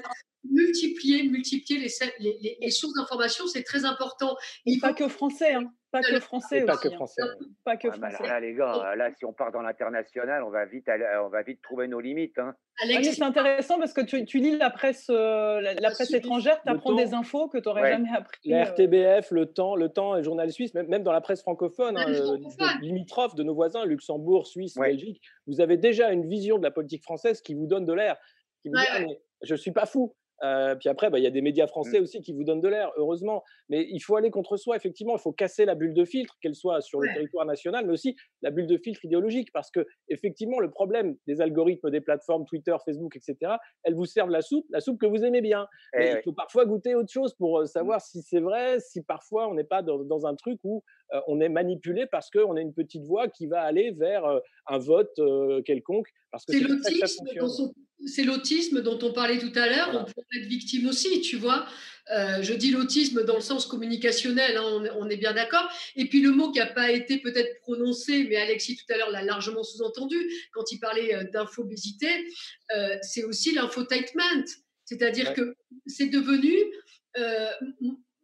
Multiplier, multiplier les, les, les- les sources d'information, c'est très important. Et pas que français, hein. pas que français pas aussi. que hein. français, Pas que Ah, bah, français. alors là, les gars, là, si on part dans l'international, on va vite, aller- on va vite trouver nos limites. Hein. Ah, c'est intéressant parce que tu, tu lis la presse, euh, la, la presse étrangère, tu apprends des infos que tu n'aurais Ouais. jamais appris. La euh, RTBF, le Temps, le Temps, le Journal Suisse, même, même dans la presse francophone, hein, euh, limitrophe de nos voisins, Luxembourg, Suisse, Belgique, vous avez déjà une vision de la politique française qui vous donne de l'air, qui vous dit Ouais, Ah, ouais. je suis pas fou. Euh, puis après, bah, il y a des médias français Mm. aussi qui vous donnent de l'air, heureusement. Mais il faut aller contre soi, effectivement. Il faut casser la bulle de filtre, qu'elle soit sur le territoire national, mais aussi la bulle de filtre idéologique. Parce que, effectivement, le problème des algorithmes des plateformes Twitter, Facebook, etc., elles vous servent la soupe, la soupe que vous aimez bien. Eh Mais il faut parfois goûter autre chose pour euh, savoir si c'est vrai, si parfois on n'est pas dans, dans un truc où euh, on est manipulé parce qu'on a une petite voix qui va aller vers euh, un vote quelconque. Parce que C'est l'autisme dans son- c'est l'autisme dont on parlait tout à l'heure, on pourrait être victime aussi, tu vois. Euh, je dis l'autisme dans le sens communicationnel, hein, on, est- on est bien d'accord. Et puis le mot qui n'a pas été peut-être prononcé, mais Alexis tout à l'heure l'a largement sous-entendu quand il parlait euh, d'infobésité, euh, c'est aussi l'infotainment. C'est-à-dire Ouais. que c'est devenu, euh,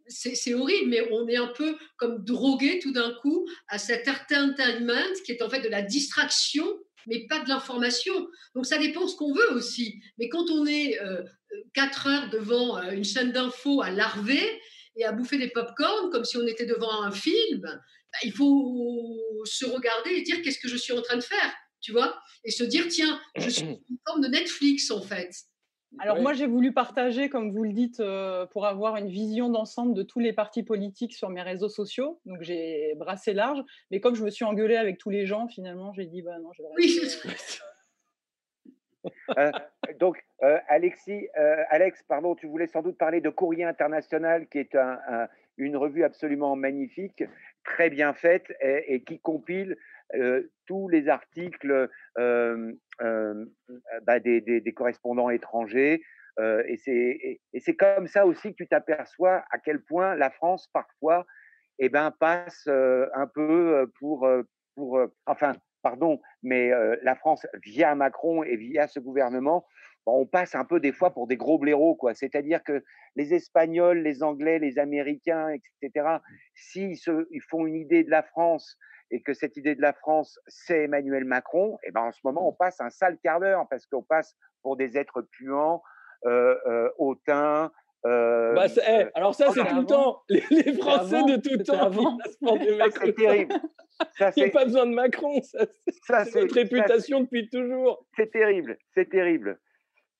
c'est c'est horrible, mais on est un peu comme drogué tout d'un coup à cet entertainment qui est en fait de la distraction, mais pas de l'information. Donc ça dépend ce qu'on veut aussi. Mais quand on est euh, quatre heures devant euh, une chaîne d'infos à larver et à bouffer des pop-corn comme si on était devant un film, bah, il faut se regarder et dire qu'est-ce que je suis en train de faire, tu vois? Et se dire, tiens, je suis une forme de Netflix en fait. Alors moi, j'ai voulu partager, comme vous le dites, euh, pour avoir une vision d'ensemble de tous les partis politiques sur mes réseaux sociaux. Donc j'ai brassé large, mais comme je me suis engueulée avec tous les gens, finalement, j'ai dit bah non, je vais rester. Euh, donc, euh, Alexis, euh, Alex, pardon, tu voulais sans doute parler de Courrier International, qui est un- un- une revue absolument magnifique, très bien faite et, et qui compile euh, tous les articles bah, des, correspondants étrangers. et c'est et- et comme ça aussi que tu t'aperçois à quel point la France, parfois, eh ben, passe un peu pour, pour enfin, pardon, mais la France, via Macron et via ce gouvernement, bon, on passe un peu des fois pour des gros blaireaux, quoi. C'est-à-dire que les Espagnols, les Anglais, les Américains, etc., s'ils ils font une idée de la France et que cette idée de la France, c'est Emmanuel Macron, et ben en ce moment, on passe un sale quart d'heure parce qu'on passe pour des êtres puants, euh, euh, hautains. euh, Bah, c'est- eh, alors ça, c'est tout le temps. Les, les Français avant, de tout temps c'est terrible. Ça, Il n'y a pas besoin de Macron. Ça, c'est- Ça, c'est c'est- notre ça, réputation depuis toujours. C'est terrible, c'est terrible.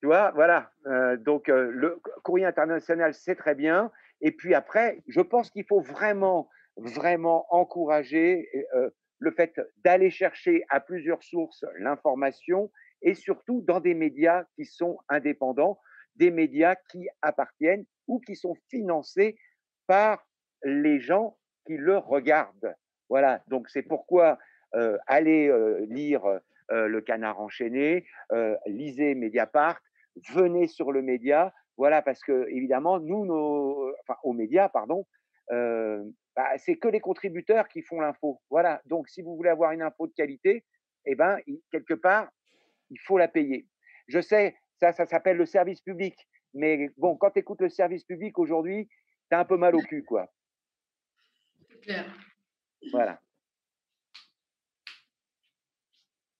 Tu vois, voilà. Donc, le courrier international, c'est très bien. Et puis après, je pense qu'il faut vraiment, vraiment encourager euh, le fait d'aller chercher à plusieurs sources l'information et surtout dans des médias qui sont indépendants, des médias qui appartiennent ou qui sont financés par les gens qui le regardent. Voilà, donc c'est pourquoi euh, allez euh, lire euh, Le Canard enchaîné, lisez Mediapart, venez sur le média, voilà, parce que évidemment, nous, nos, enfin, aux médias, pardon, euh, bah, c'est que les contributeurs qui font l'info. Voilà, donc si vous voulez avoir une info de qualité, eh ben, quelque part, il faut la payer. Je sais, ça, ça s'appelle le service public, mais bon, quand tu écoutes le service public aujourd'hui, tu as un peu mal au cul, quoi. C'est clair. Voilà.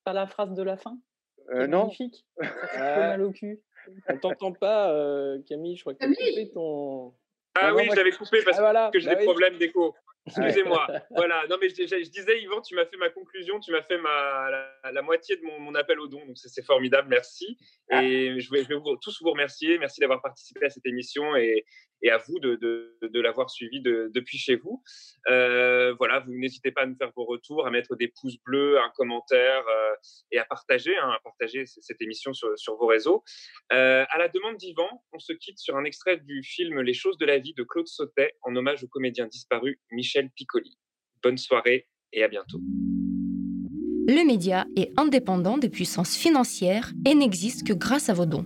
Pas la phrase de la fin Euh, non. magnifique? Ça fait Euh, trop mal au cul. On t'entend pas, euh, Camille. Je crois que tu as coupé ton. Ah Non, oui, moi, je l'avais coupé parce Ah, voilà, que j'ai bah des oui. problèmes d'écho. Excusez-moi. <laughs> voilà. Non, mais je, disais, Yvan, tu m'as fait ma conclusion, tu m'as fait ma, la, moitié de mon, appel au don. Donc, c'est formidable. Merci. Ah. Et je vais, je vais vous, tous vous remercier. Merci d'avoir participé à cette émission et, et à vous de, de, l'avoir suivi depuis chez vous. Euh, voilà, vous n'hésitez pas à nous faire vos retours, à mettre des pouces bleus, un commentaire euh, et à partager, hein, à partager cette émission sur, sur vos réseaux. Euh, à la demande d'Yvan, on se quitte sur un extrait du film Les choses de la vie de Claude Sautet en hommage au comédien disparu Michel Piccoli. Bonne soirée et à bientôt. Le média est indépendant des puissances financières et n'existe que grâce à vos dons